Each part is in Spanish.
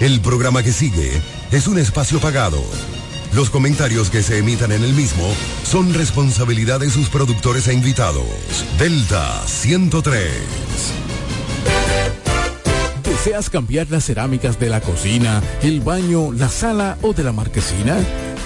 El programa que sigue es un espacio pagado. Los comentarios que se emitan en el mismo son responsabilidad de sus productores e invitados. Delta 103. ¿Deseas cambiar las cerámicas de la cocina, el baño, la sala o de la marquesina?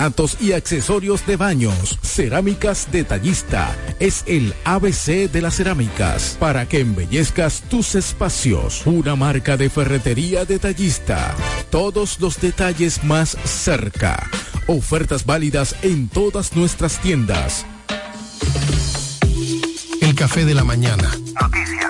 porcelanatos y accesorios de baños. Cerámica Detallista es el ABC de las cerámicas para que embellezcas tus espacios. Una marca de ferretería detallista. Todos los detalles más cerca. Ofertas válidas en todas nuestras tiendas. El café de la mañana. Noticias.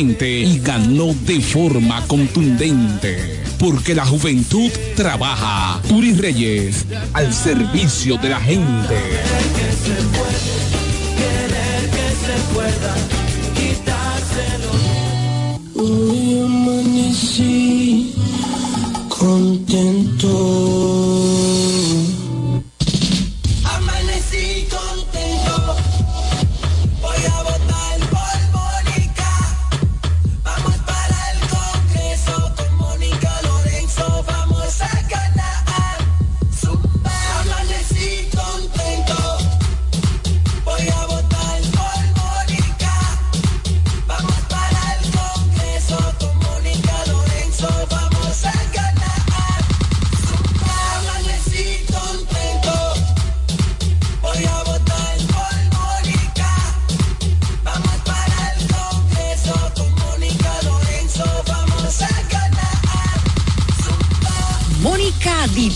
y ganó de forma contundente. Porque la juventud trabaja. Turi Reyes, al servicio de la gente. Hoy amanecí contento.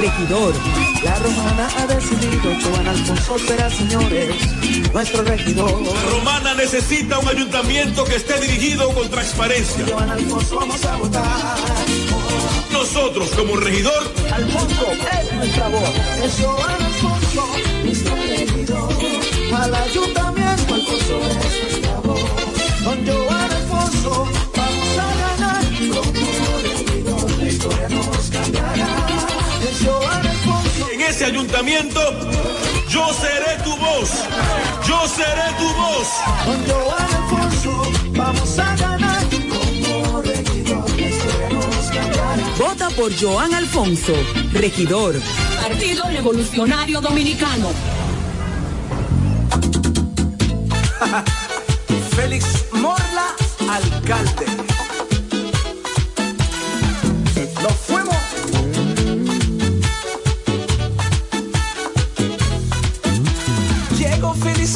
regidor. La romana ha decidido, Joan Alfonso será, señores, nuestro regidor. Romana necesita un ayuntamiento que esté dirigido con transparencia. Joan Alfonso vamos a votar. Nosotros nosotros como regidor. Alfonso es nuestra voz. Es Joan Alfonso, nuestro regidor. Al ayuntamiento, Alfonso es nuestra voz. Con Joan Alfonso vamos a ganar. Como regidor, la historia nos cambiará. Ese ayuntamiento, yo seré tu voz. Yo seré tu voz. Con Joan Alfonso vamos a ganar. Como regidor, cambiará. Vota por Joan Alfonso, regidor. Partido Revolucionario Dominicano. Félix Morla, alcalde.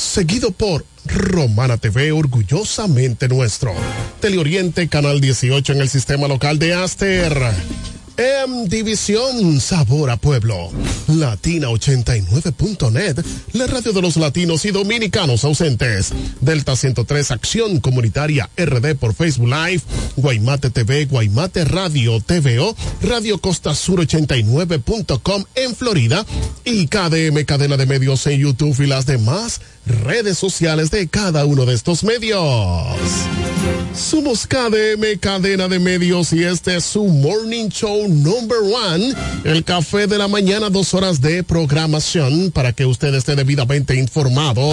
seguido por Romana TV, orgullosamente nuestro. Teleoriente, Canal 18 en el sistema local de Aster. En División Sabor a Pueblo, Latina89.net, la radio de los latinos y dominicanos ausentes. Delta 103 Acción Comunitaria RD por Facebook Live, Guaymate TV, Guaymate Radio TVO, Radio Costa Sur 89.com en Florida y KDM Cadena de Medios en YouTube y las demás redes sociales de cada uno de estos medios. Somos KDM Cadena de Medios y este es su Morning Show Number One, el café de la mañana, dos horas de programación para que usted esté debidamente informado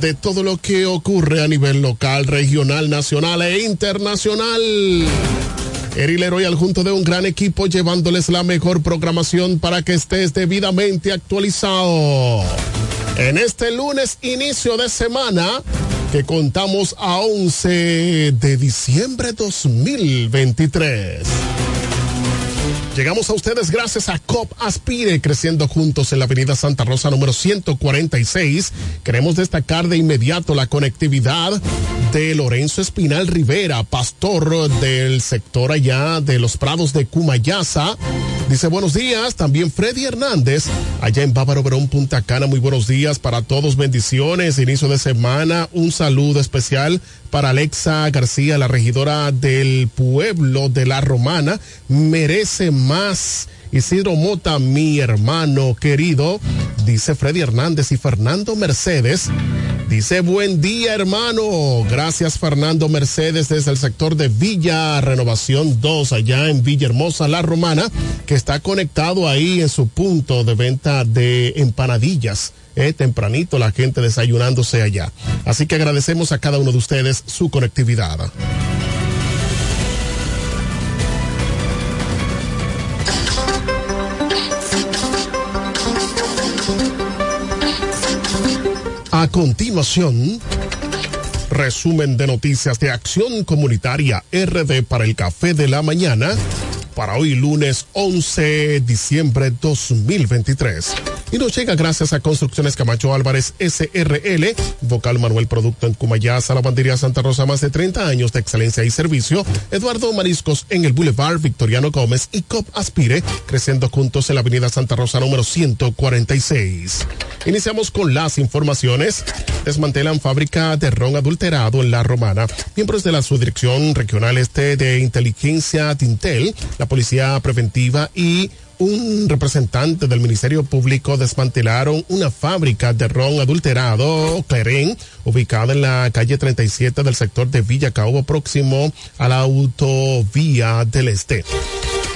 de todo lo que ocurre a nivel local, regional, nacional e internacional. Eri Leroy al junto de un gran equipo llevándoles la mejor programación para que estés debidamente actualizado. En este lunes, inicio de semana, que contamos a 11 de diciembre 2023. Llegamos a ustedes gracias a COP Aspire, creciendo juntos en la avenida Santa Rosa número 146. Queremos destacar de inmediato la conectividad de Lorenzo Espinal Rivera, pastor del sector allá de los Prados de Cumayasa. Dice buenos días, también Freddy Hernández, allá en Bávaro Verón, Punta Cana. Muy buenos días para todos, bendiciones, inicio de semana, un saludo especial para Alexa García, la regidora del pueblo de la Romana, merece más. Isidro Mota, mi hermano querido, dice Freddy Hernández y Fernando Mercedes. Dice buen día hermano. Gracias Fernando Mercedes desde el sector de Villa Renovación 2 allá en Villahermosa, La Romana, que está conectado ahí en su punto de venta de empanadillas. Eh, tempranito la gente desayunándose allá. Así que agradecemos a cada uno de ustedes su conectividad. A continuación, resumen de noticias de Acción Comunitaria RD para el Café de la Mañana para hoy lunes 11 de diciembre 2023. Y nos llega gracias a Construcciones Camacho Álvarez SRL, Vocal Manuel Producto en Cumayasa, Lavandería Santa Rosa, más de 30 años de excelencia y servicio. Eduardo Mariscos en el Boulevard Victoriano Gómez y COP Aspire, creciendo juntos en la Avenida Santa Rosa número 146. Iniciamos con las informaciones. Desmantelan fábrica de ron adulterado en La Romana. Miembros de la Subdirección Regional Este de Inteligencia Tintel, Policía Preventiva y un representante del Ministerio Público desmantelaron una fábrica de ron adulterado, Cleren, ubicada en la calle 37 del sector de Villa Caubo, próximo a la autovía del Este.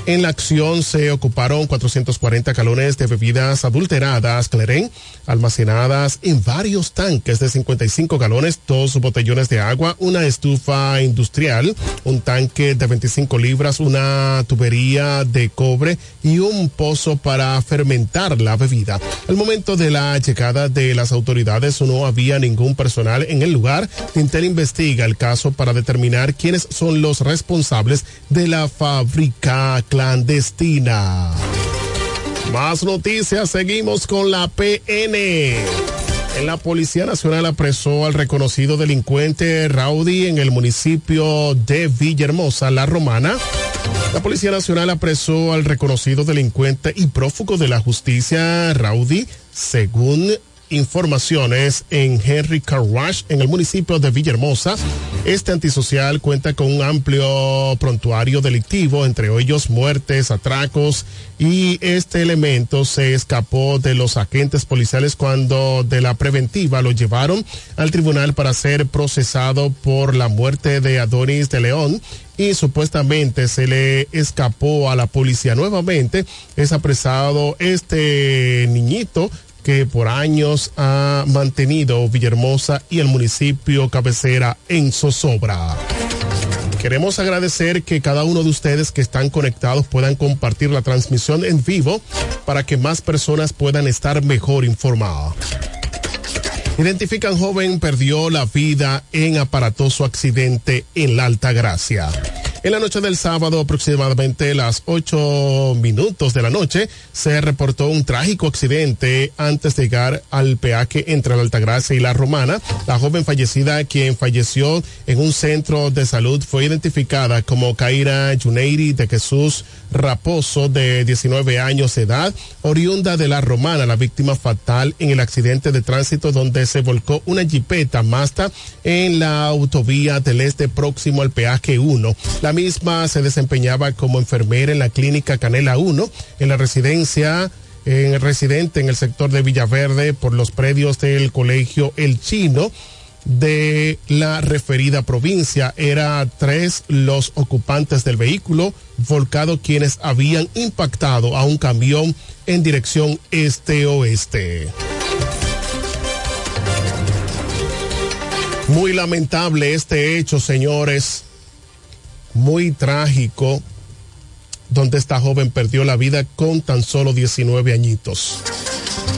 En la acción se ocuparon 440 galones de bebidas adulteradas Cleren, almacenadas en varios tanques de 55 galones, dos botellones de agua, una estufa industrial, un tanque de 25 libras, una tubería de cobre y un pozo para fermentar la bebida. Al momento de la llegada de las autoridades no había ningún personal en el lugar. Intel investiga el caso para determinar quiénes son los responsables de la fábrica clandestina. Más noticias, seguimos con la PN. En la Policía Nacional apresó al reconocido delincuente Rowdy en el municipio de Villahermosa, La Romana. La Policía Nacional apresó al reconocido delincuente y prófugo de la justicia Rowdy, según informaciones en Henry Car Wash en el municipio de Villahermosa. Este antisocial cuenta con un amplio prontuario delictivo, entre ellos muertes, atracos, y este elemento se escapó de los agentes policiales cuando de la preventiva lo llevaron al tribunal para ser procesado por la muerte de Adonis de León y supuestamente se le escapó a la policía nuevamente. Es apresado este niñito que por años ha mantenido Villahermosa y el municipio cabecera en zozobra. Queremos agradecer que cada uno de ustedes que están conectados puedan compartir la transmisión en vivo para que más personas puedan estar mejor informadas. Identifican joven perdió la vida en aparatoso accidente en la Alta Gracia. En la noche del sábado, aproximadamente las ocho minutos de la noche, se reportó un trágico accidente antes de llegar al peaje entre la Altagracia y la Romana. La joven fallecida, quien falleció en un centro de salud, fue identificada como Kaira Juneiri de Jesús Raposo, de 19 años de edad, oriunda de la Romana, la víctima fatal en el accidente de tránsito donde se volcó una jipeta Mazda en la autovía del este próximo al peaje 1. La misma se desempeñaba como enfermera en la clínica Canela 1, en la residencia en residente en el sector de Villaverde por los predios del colegio El Chino de la referida provincia. Era tres los ocupantes del vehículo volcado quienes habían impactado a un camión en dirección este-oeste. Muy lamentable este hecho, señores. Muy trágico, donde esta joven perdió la vida con tan solo 19 añitos.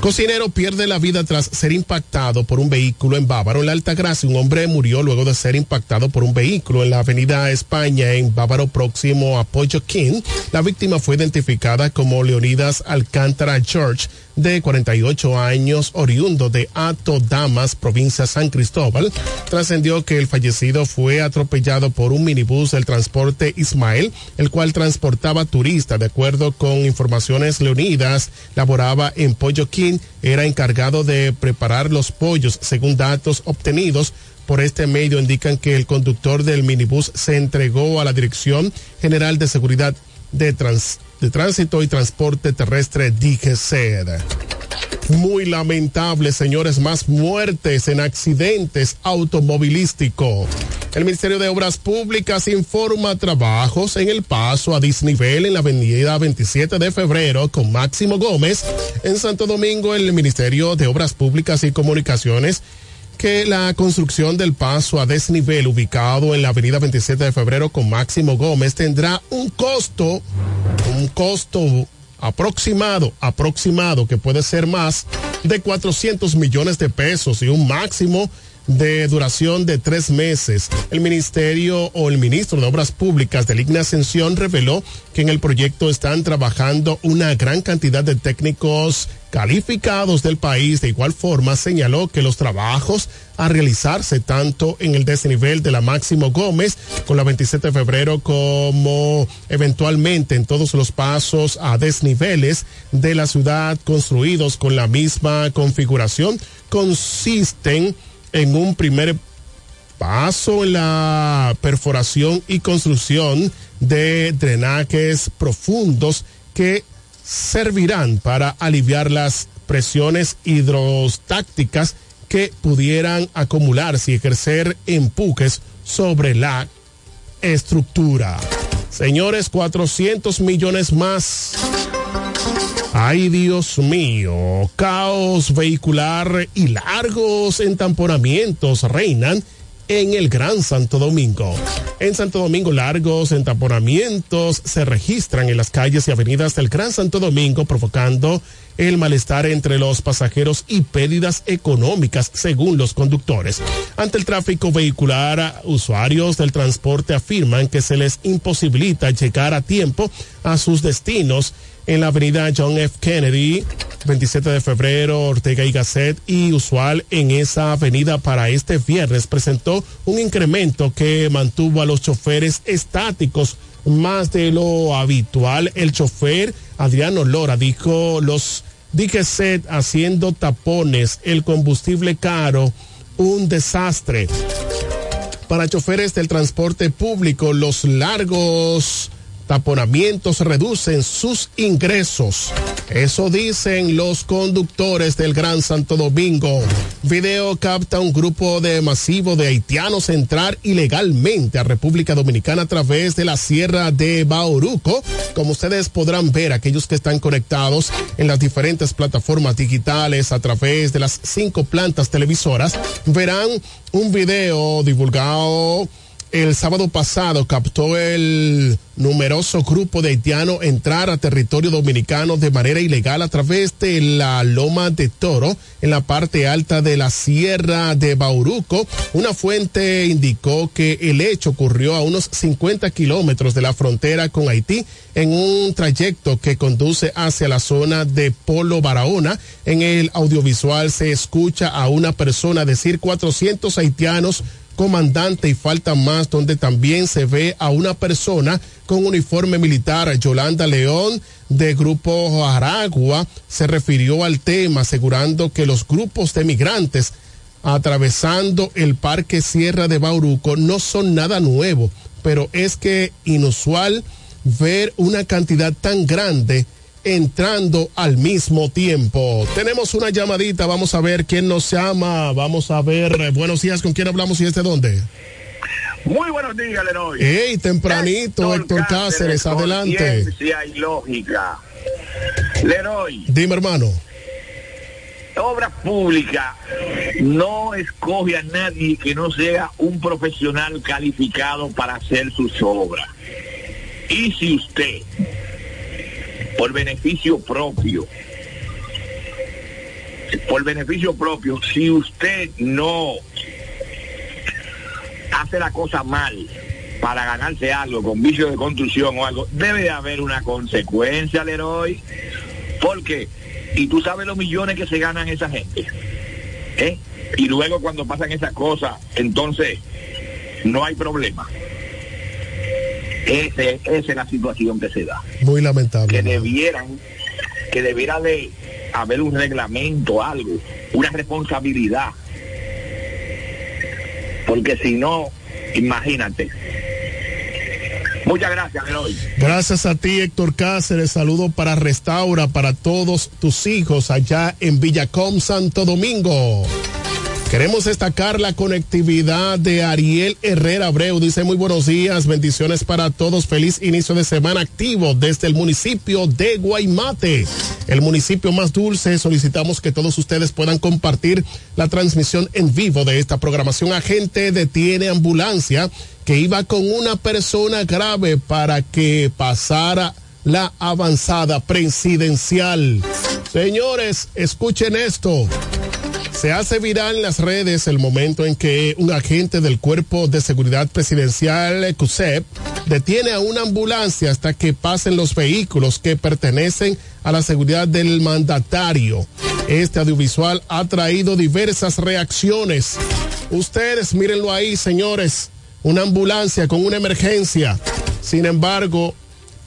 Cocinero pierde la vida tras ser impactado por un vehículo en Bávaro. En la Altagracia, un hombre murió luego de ser impactado por un vehículo en la avenida España, en Bávaro, próximo a King. La víctima fue identificada como Leonidas Alcántara George, de 48 años, oriundo de Ato Damas, provincia San Cristóbal. Trascendió que el fallecido fue atropellado por un minibús del transporte Ismael, el cual transportaba turistas. De acuerdo con informaciones leonidas, laboraba en King era encargado de preparar los pollos, según datos obtenidos por este medio indican que el conductor del minibús se entregó a la Dirección General de Seguridad de, de Tránsito y Transporte Terrestre DGCED. Muy lamentable, señores, más muertes en accidentes automovilísticos. El Ministerio de Obras Públicas informa trabajos en el paso a disnivel en la avenida 27 de febrero con Máximo Gómez. En Santo Domingo, el Ministerio de Obras Públicas y Comunicaciones que la construcción del paso a desnivel ubicado en la avenida 27 de febrero con Máximo Gómez tendrá un costo, un costo aproximado, aproximado, que puede ser más de 400 millones de pesos y un máximo de duración de tres meses. El ministerio o el ministro de Obras Públicas de Ligna Ascensión reveló que en el proyecto están trabajando una gran cantidad de técnicos calificados del país. De igual forma, señaló que los trabajos a realizarse tanto en el desnivel de la Máximo Gómez con la 27 de febrero como eventualmente en todos los pasos a desniveles de la ciudad construidos con la misma configuración consisten en un primer paso en la perforación y construcción de drenajes profundos que servirán para aliviar las presiones hidrostácticas que pudieran acumularse y ejercer empujes sobre la estructura. Señores, 400 millones más Ay, Dios mío, caos vehicular y largos entamponamientos reinan en el Gran Santo Domingo. En Santo Domingo, largos entamponamientos se registran en las calles y avenidas del Gran Santo Domingo, provocando el malestar entre los pasajeros y pérdidas económicas, según los conductores. Ante el tráfico vehicular, usuarios del transporte afirman que se les imposibilita llegar a tiempo a sus destinos en la avenida John F. Kennedy, 27 de febrero, Ortega y Gasset y usual en esa avenida para este viernes presentó un incremento que mantuvo a los choferes estáticos más de lo habitual. El chofer Adriano Lora dijo los DGZ haciendo tapones, el combustible caro, un desastre. Para choferes del transporte público, los largos taponamientos reducen sus ingresos. Eso dicen los conductores del Gran Santo Domingo. Video capta un grupo de masivo de haitianos entrar ilegalmente a República Dominicana a través de la Sierra de Bauruco. Como ustedes podrán ver, aquellos que están conectados en las diferentes plataformas digitales a través de las cinco plantas televisoras, verán un video divulgado el sábado pasado captó el numeroso grupo de haitianos entrar a territorio dominicano de manera ilegal a través de la Loma de Toro en la parte alta de la Sierra de Bauruco. Una fuente indicó que el hecho ocurrió a unos 50 kilómetros de la frontera con Haití en un trayecto que conduce hacia la zona de Polo Barahona. En el audiovisual se escucha a una persona decir 400 haitianos comandante y falta más, donde también se ve a una persona con uniforme militar, Yolanda León, de Grupo Aragua, se refirió al tema, asegurando que los grupos de migrantes atravesando el Parque Sierra de Bauruco no son nada nuevo, pero es que inusual ver una cantidad tan grande entrando al mismo tiempo. Tenemos una llamadita, vamos a ver quién nos llama, vamos a ver, eh, buenos días, ¿con quién hablamos y desde dónde? Muy buenos días, Leroy. Hey, tempranito, Héctor, Cáceres, adelante. y lógica. Leroy. Dime, hermano. Obra pública no escoge a nadie que no sea un profesional calificado para hacer sus obras. Y si usted por beneficio propio. Por beneficio propio, si usted no hace la cosa mal para ganarse algo con vicio de construcción o algo, debe de haber una consecuencia, Leroy. Porque, y tú sabes los millones que se ganan esa gente. ¿eh? Y luego cuando pasan esas cosas, entonces no hay problema. Esa es la situación que se da. Muy lamentable. Que debieran, que debiera de haber un reglamento, algo, una responsabilidad. Porque si no, imagínate. Muchas gracias, Eloy. Gracias a ti, Héctor Cáceres. Saludo para Restaura, para todos tus hijos allá en Villacom, Santo Domingo. Queremos destacar la conectividad de Ariel Herrera Abreu. Dice muy buenos días, bendiciones para todos. Feliz inicio de semana activo desde el municipio de Guaymate, el municipio más dulce. Solicitamos que todos ustedes puedan compartir la transmisión en vivo de esta programación. Agente detiene ambulancia que iba con una persona grave para que pasara la avanzada presidencial. Señores, escuchen esto. Se hace viral en las redes el momento en que un agente del Cuerpo de Seguridad Presidencial, CUSEP, detiene a una ambulancia hasta que pasen los vehículos que pertenecen a la seguridad del mandatario. Este audiovisual ha traído diversas reacciones. Ustedes mírenlo ahí, señores. Una ambulancia con una emergencia. Sin embargo,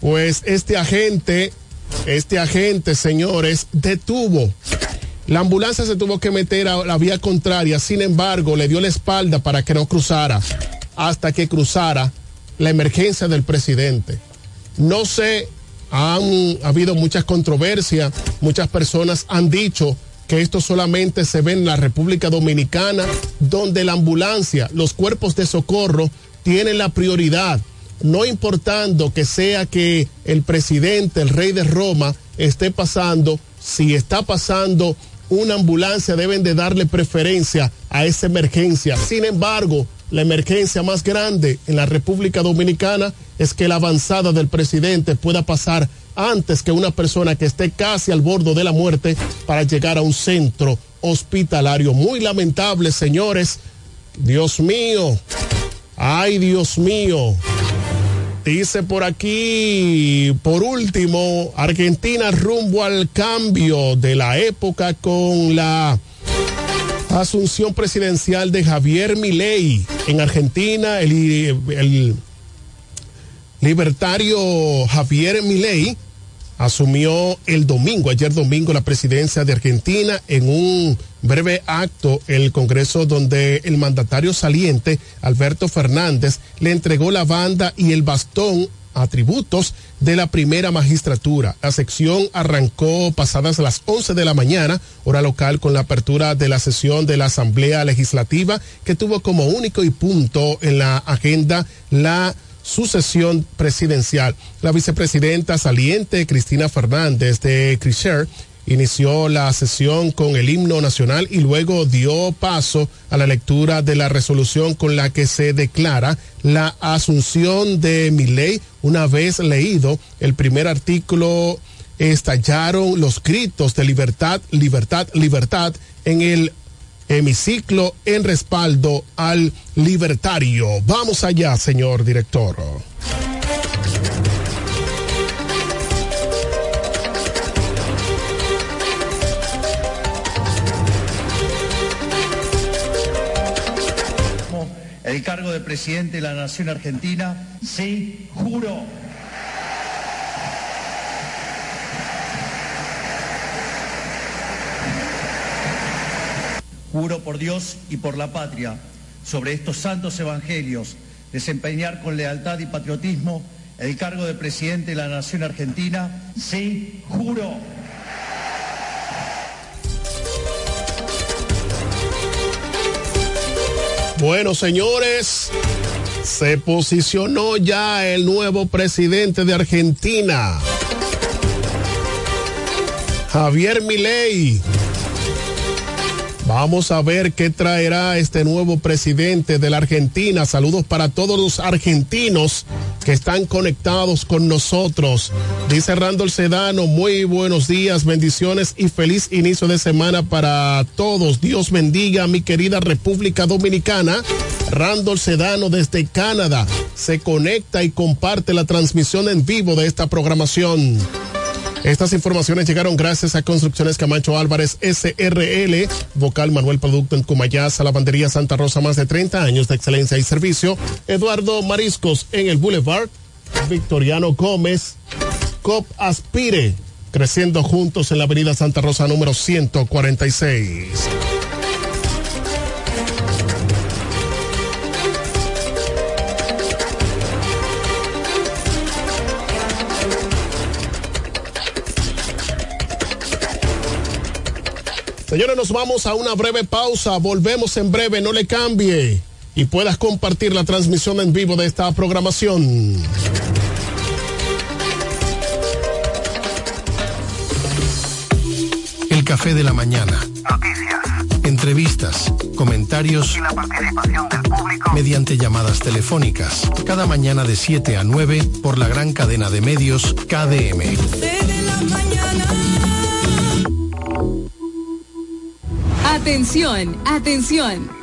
pues este agente, este agente, señores, detuvo la ambulancia se tuvo que meter a la vía contraria, sin embargo, le dio la espalda para que no cruzara hasta que cruzara la emergencia del presidente. No sé, han habido muchas controversias, muchas personas han dicho que esto solamente se ve en la República Dominicana, donde la ambulancia, los cuerpos de socorro tienen la prioridad, no importando que sea que el presidente, el rey de Roma, esté pasando, si está pasando una ambulancia deben de darle preferencia a esa emergencia. Sin embargo, la emergencia más grande en la República Dominicana es que la avanzada del presidente pueda pasar antes que una persona que esté casi al borde de la muerte para llegar a un centro hospitalario. Muy lamentable, señores. Dios mío. Ay, Dios mío. Dice por aquí, por último, Argentina rumbo al cambio de la época con la asunción presidencial de Javier Milei. En Argentina, el, el libertario Javier Milei asumió el domingo, ayer domingo, la presidencia de Argentina en un breve acto el Congreso donde el mandatario saliente, Alberto Fernández, le entregó la banda y el bastón atributos de la primera magistratura. La sección arrancó pasadas las 11 de la mañana, hora local, con la apertura de la sesión de la Asamblea Legislativa, que tuvo como único y punto en la agenda la sucesión presidencial. La vicepresidenta saliente Cristina Fernández de Crisher inició la sesión con el himno nacional y luego dio paso a la lectura de la resolución con la que se declara la asunción de Miley. Una vez leído el primer artículo, estallaron los gritos de libertad, libertad, libertad en el hemiciclo en respaldo al libertario. Vamos allá, señor director. el cargo de presidente de la Nación Argentina? Sí, juro. Juro por Dios y por la patria, sobre estos santos evangelios, desempeñar con lealtad y patriotismo el cargo de presidente de la Nación Argentina. Sí, juro. Bueno, señores, se posicionó ya el nuevo presidente de Argentina, Javier Milei. Vamos a ver qué traerá este nuevo presidente de la Argentina. Saludos para todos los argentinos que están conectados con nosotros. Dice Randall Sedano, muy buenos días, bendiciones y feliz inicio de semana para todos. Dios bendiga a mi querida República Dominicana. Randall Sedano desde Canadá se conecta y comparte la transmisión en vivo de esta programación. Estas informaciones llegaron gracias a Construcciones Camacho Álvarez SRL, Vocal Manuel Producto en Cumayasa, Lavandería Santa Rosa, más de 30 años de excelencia y servicio. Eduardo Mariscos en el Boulevard, Victoriano Gómez, COP Aspire, creciendo juntos en la Avenida Santa Rosa número 146. Señores, nos vamos a una breve pausa. Volvemos en breve, no le cambie. Y puedas compartir la transmisión en vivo de esta programación. El café de la mañana. Noticias. Entrevistas, comentarios Y la participación del público. mediante llamadas telefónicas. Cada mañana de 7 a 9 por la gran cadena de medios KDM. Atención, atención.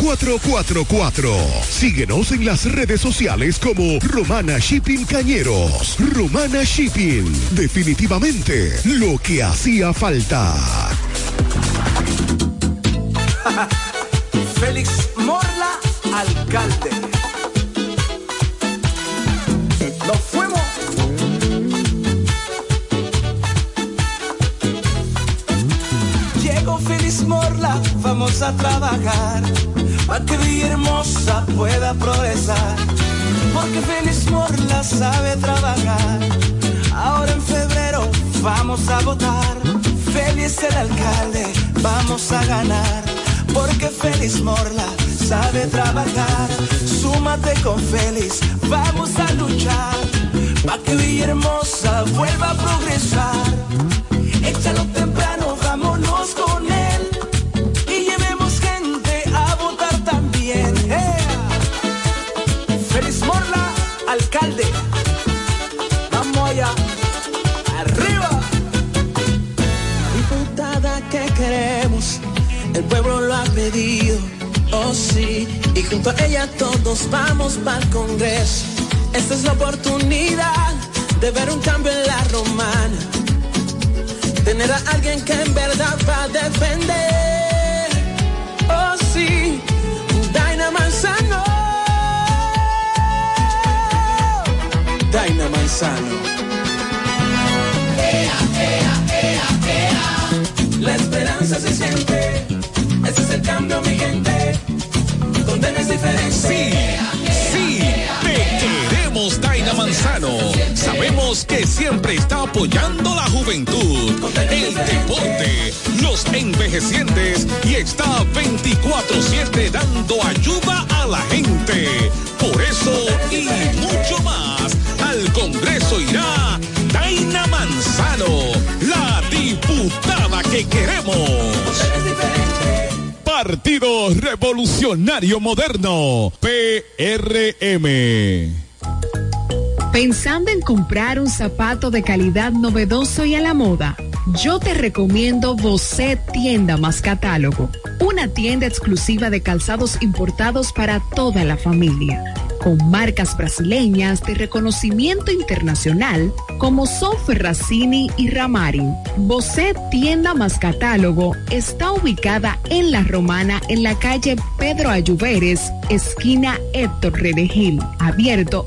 849-454-4444. Síguenos en las redes sociales como Romana Shipping Cañeros. Romana Shipping. Definitivamente lo que hacía falta. Félix Morla, alcalde. Nos fuimos. Llegó Félix Morla, vamos a trabajar. Para que Villahermosa pueda progresar. Porque Félix Morla sabe trabajar. Ahora en febrero vamos a votar. Félix el alcalde, vamos a ganar. Porque Félix Morla sabe trabajar. Súmate con Félix, vamos a luchar. para que Villahermosa vuelva a progresar. Échalo temprano, vámonos con Oh sí, y junto a ella todos vamos para el Congreso. Esta es la oportunidad de ver un cambio en la romana. Tener a alguien que en verdad va a defender. Oh sí, Daina Manzano. Daina Manzano. Ea. La esperanza se siente. Es el cambio, mi gente. Condena es diferente. Sí, sí, te queremos, Daina Manzano. Sabemos que siempre está apoyando la juventud, el deporte, los envejecientes y está 24-7 dando ayuda a la gente. Por eso y mucho más, al Congreso irá Daina Manzano, la diputada que queremos. Partido Revolucionario Moderno, PRM. Pensando en comprar un zapato de calidad novedoso y a la moda, yo te recomiendo Bocet Tienda más Catálogo, una tienda exclusiva de calzados importados para toda la familia, con marcas brasileñas de reconocimiento internacional como son Ferracini y Ramarin. Bocet Tienda más Catálogo está ubicada en La Romana en la calle Pedro Ayuberes, esquina Héctor Redegil, abierto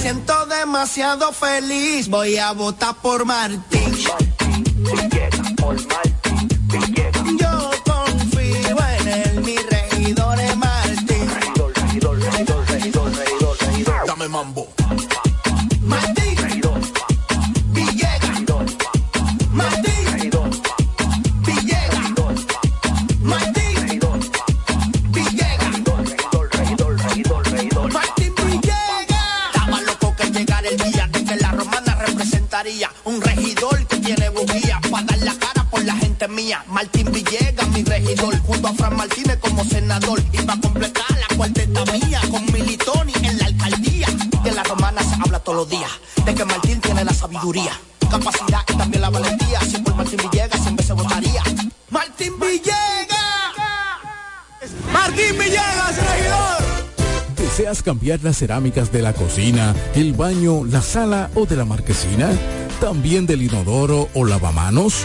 Siento demasiado feliz, voy a votar por Martín. Yo Martín Villegas, mi regidor, junto a Fran Martínez como senador. Y para completar la cuarteta mía, con Militoni en la alcaldía. De la romana se habla todos los días, de que Martín tiene la sabiduría, capacidad y también la valentía. Si por Martín Villegas siempre se votaría. Martín Villegas. Martín Villegas, regidor. ¿Deseas cambiar las cerámicas de la cocina, el baño, la sala o de la marquesina? ¿También del inodoro o lavamanos?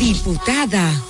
Diputada,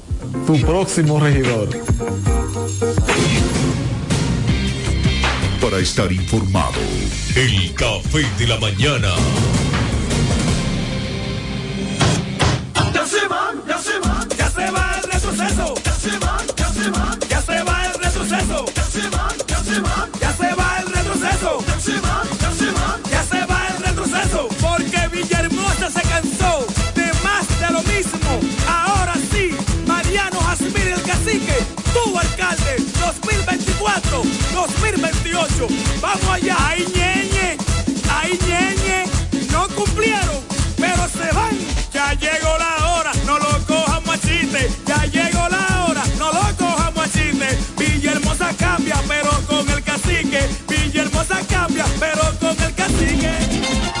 tu próximo regidor. Para estar informado, el café de la mañana. Cacique, tu alcalde, 2024, 2028. Vamos allá, ay ñeñe, ay ñeñe, no cumplieron, pero se van. Ya llegó la hora, no lo cojamos a chiste. Ya llegó la hora, no lo cojamos a chiste. Villahermosa cambia, pero con el cacique. Villahermosa cambia, pero con el cacique.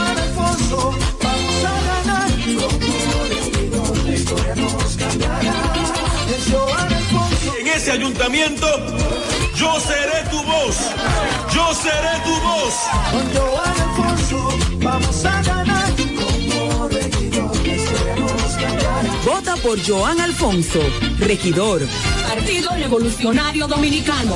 ese ayuntamiento, yo seré tu voz. Yo seré tu voz. Con Joan Alfonso vamos a ganar. Como regidor, la historia nos cambiará. Vota por Joan Alfonso, regidor. Partido Revolucionario Dominicano.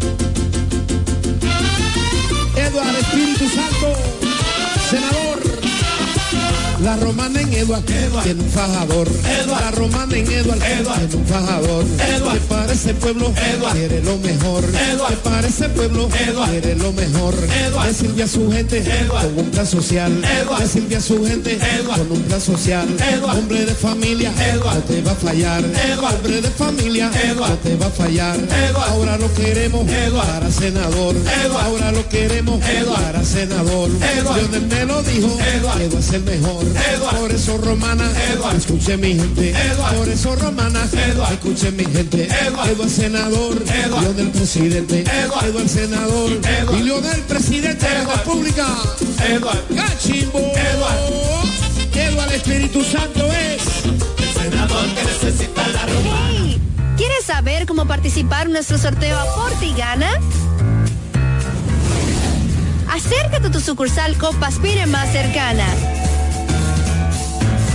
La romana en Eduard, tiene un fajador. La romana en Eduard, tiene un fajador. Que para ese pueblo quiere lo mejor. Que para ese pueblo quiere lo mejor. Le sirve a su gente con un plan social. Le sirve a su gente con un plan social. Hombre de familia, no te va a fallar. Hombre de familia, no te va a fallar. Ahora lo queremos para senador. Ahora lo queremos para senador. Lionel me lo dijo, Eduard es el mejor. Por eso romana, escuche mi gente. Por eso romana, escuche mi gente. Eduardo senador, Eduardo del presidente. Eduardo el senador, y Leo del presidente de la República. Eduardo Cachimbo. Eduardo. Eduardo Espíritu Santo es el senador que necesita la romana. ¿Quieres saber cómo participar en nuestro sorteo Aporte y Gana? Acércate a tu sucursal Copaspire más cercana.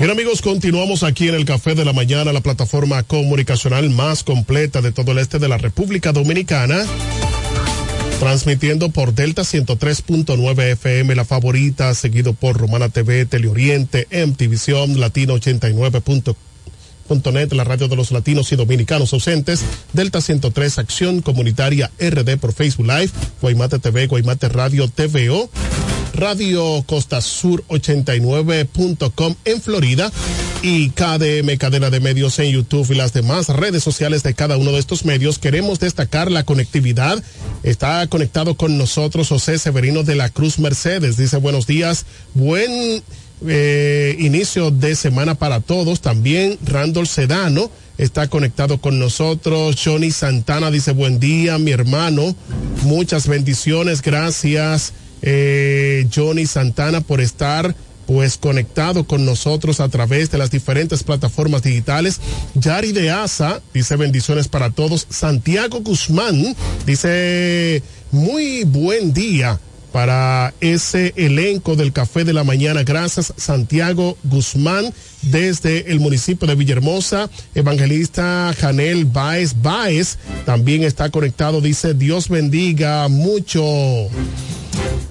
Bien amigos, continuamos aquí en el Café de la Mañana, la plataforma comunicacional más completa de todo el este de la República Dominicana. Transmitiendo por Delta 103.9 FM, la favorita, seguido por Romana TV, Teleoriente, MTVision, Latino 89.net, la radio de los latinos y dominicanos ausentes, Delta 103, Acción Comunitaria RD por Facebook Live, Guaymate TV, Guaymate Radio TVO. Radio Costa Sur 89.com en Florida y KDM Cadena de Medios en YouTube y las demás redes sociales de cada uno de estos medios. Queremos destacar la conectividad. Está conectado con nosotros José Severino de la Cruz Mercedes. Dice buenos días. Buen eh, inicio de semana para todos. También Randall Sedano está conectado con nosotros. Johnny Santana dice buen día, mi hermano. Muchas bendiciones. Gracias eh, Johnny Santana por estar pues conectado con nosotros a través de las diferentes plataformas digitales. Yari de Asa dice bendiciones para todos. Santiago Guzmán dice muy buen día para ese elenco del Café de la Mañana. Gracias, Santiago Guzmán, desde el municipio de Villahermosa. Evangelista Janel Baez Baez también está conectado. Dice, Dios bendiga mucho.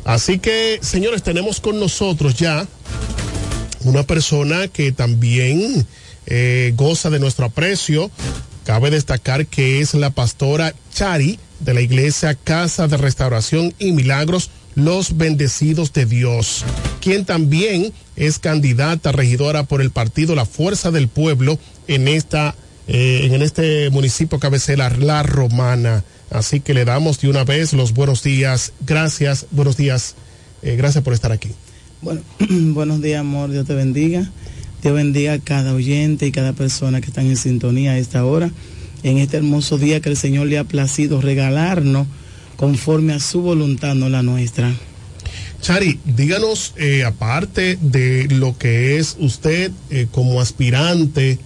Así que, señores, tenemos con nosotros ya una persona que también eh, goza de nuestro aprecio. Cabe destacar que es la pastora Chari de la iglesia Casa de Restauración y Milagros, Los Bendecidos de Dios, quien también es candidata regidora por el partido La Fuerza del Pueblo en esta, eh, en este municipio cabecera La Romana. Así que le damos de una vez los buenos días. Gracias, buenos días. Eh, gracias por estar aquí. Bueno, buenos días, amor. Dios te bendiga. Dios bendiga a cada oyente y cada persona que están en sintonía a esta hora. en este hermoso día que el Señor le ha placido regalarnos conforme a su voluntad, no la nuestra. Chari, díganos, eh, aparte de lo que es usted eh, como aspirante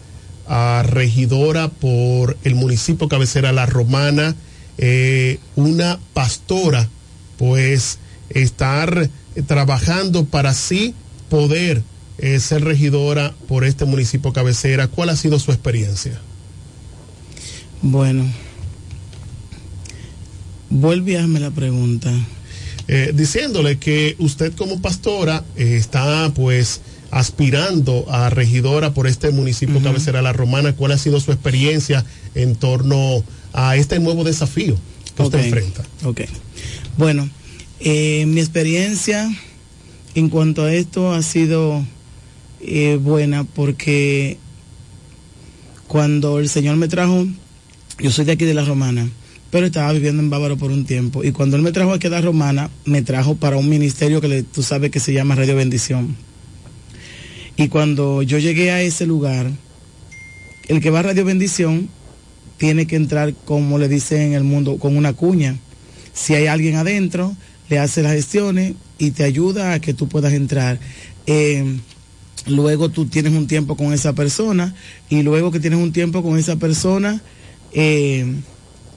a regidora por el municipio cabecera La Romana, eh, una pastora, pues estar trabajando para así poder ser regidora por este municipio cabecera. ¿Cuál ha sido su experiencia? Bueno, vuelve a la pregunta. Eh, diciéndole que usted como pastora eh, está pues aspirando a regidora por este municipio cabecera La Romana. ¿Cuál ha sido su experiencia en torno a este nuevo desafío que usted enfrenta? Ok. Bueno, eh, mi experiencia en cuanto a esto ha sido buena porque cuando el Señor me trajo, yo soy de aquí de La Romana pero estaba viviendo en Bávaro por un tiempo. Y cuando él me trajo a la Romana, me trajo para un ministerio que tú sabes que se llama Radio Bendición. Y cuando yo llegué a ese lugar, el que va a Radio Bendición tiene que entrar, como le dicen en el mundo, con una cuña. Si hay alguien adentro, le hace las gestiones y te ayuda a que tú puedas entrar. Eh, luego tú tienes un tiempo con esa persona y luego que tienes un tiempo con esa persona, eh,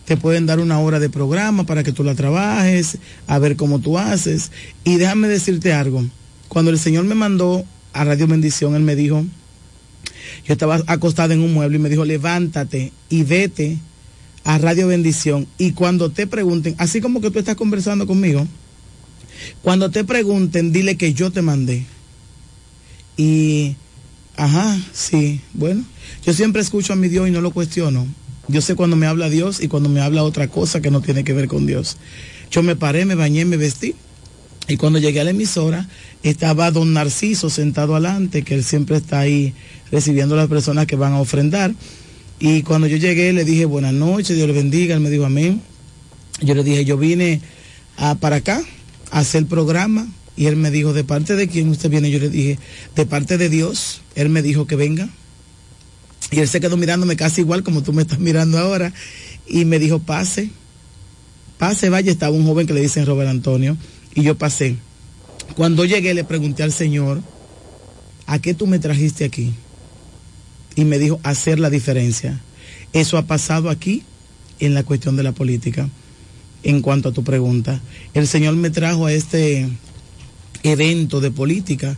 te pueden dar una hora de programa para que tú la trabajes, a ver cómo tú haces. Y déjame decirte algo, cuando el Señor me mandó a Radio Bendición, Él me dijo, yo estaba acostada en un mueble y me dijo, levántate y vete a Radio Bendición. Y cuando te pregunten, así como que tú estás conversando conmigo, cuando te pregunten, dile que yo te mandé. Y, ajá, sí, bueno, yo siempre escucho a mi Dios y no lo cuestiono. Yo sé cuando me habla Dios y cuando me habla otra cosa que no tiene que ver con Dios. Yo me paré, me bañé, me vestí. Y cuando llegué a la emisora, estaba don Narciso sentado adelante, que él siempre está ahí recibiendo a las personas que van a ofrendar. Y cuando yo llegué, le dije, buenas noches, Dios le bendiga. Él me dijo, amén. Yo le dije, yo vine a, para acá a hacer el programa. Y él me dijo, ¿de parte de quién usted viene? Yo le dije, de parte de Dios. Él me dijo que venga. Y él se quedó mirándome casi igual como tú me estás mirando ahora. Y me dijo, pase, pase, vaya. Estaba un joven que le dicen Robert Antonio. Y yo pasé. Cuando llegué le pregunté al Señor, ¿a qué tú me trajiste aquí? Y me dijo, hacer la diferencia. Eso ha pasado aquí en la cuestión de la política. En cuanto a tu pregunta, el Señor me trajo a este evento de política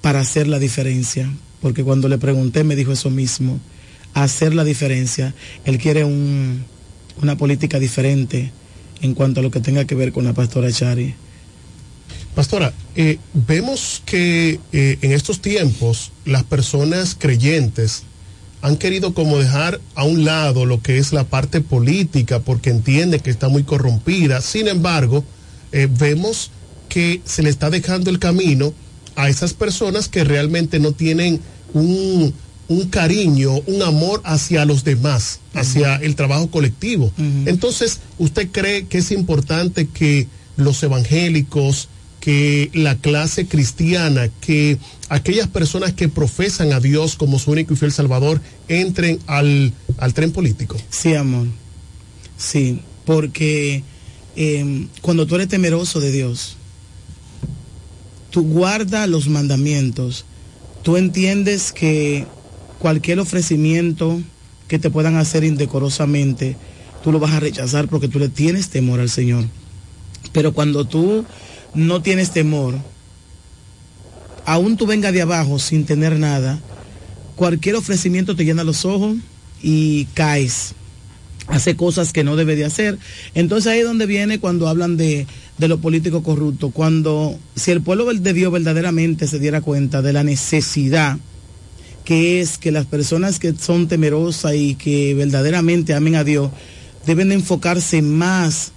para hacer la diferencia, porque cuando le pregunté me dijo eso mismo, hacer la diferencia. Él quiere una política diferente en cuanto a lo que tenga que ver con la pastora Chari. Pastora, eh, vemos que eh, en estos tiempos las personas creyentes han querido como dejar a un lado lo que es la parte política porque entiende que está muy corrompida. Sin embargo, eh, vemos que se le está dejando el camino a esas personas que realmente no tienen un, cariño, un amor hacia los demás, hacia el trabajo colectivo. Entonces, ¿usted cree que es importante que los evangélicos, que la clase cristiana, que aquellas personas que profesan a Dios como su único y fiel Salvador entren al, tren político? Sí, amor. Sí, porque em, cuando tú eres temeroso de Dios, tú guardas los mandamientos, tú entiendes que cualquier ofrecimiento que te puedan hacer indecorosamente, tú lo vas a rechazar porque tú le tienes temor al Señor. Pero cuando tú no tienes temor, aún tú vengas de abajo sin tener nada, cualquier ofrecimiento te llena los ojos y caes hace cosas que no debe de hacer. Entonces ahí es donde viene cuando hablan de, de lo político corrupto, cuando si el pueblo de Dios verdaderamente se diera cuenta de la necesidad que es que las personas que son temerosas y que verdaderamente amen a Dios deben enfocarse más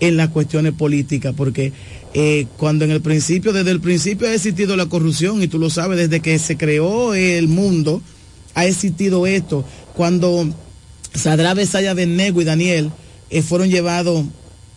en las cuestiones políticas, porque eh, cuando en el principio, desde el principio ha existido la corrupción, y tú lo sabes, desde que se creó el mundo, ha existido esto. Cuando Sadra, Besaya, Benego y Daniel eh, fueron llevados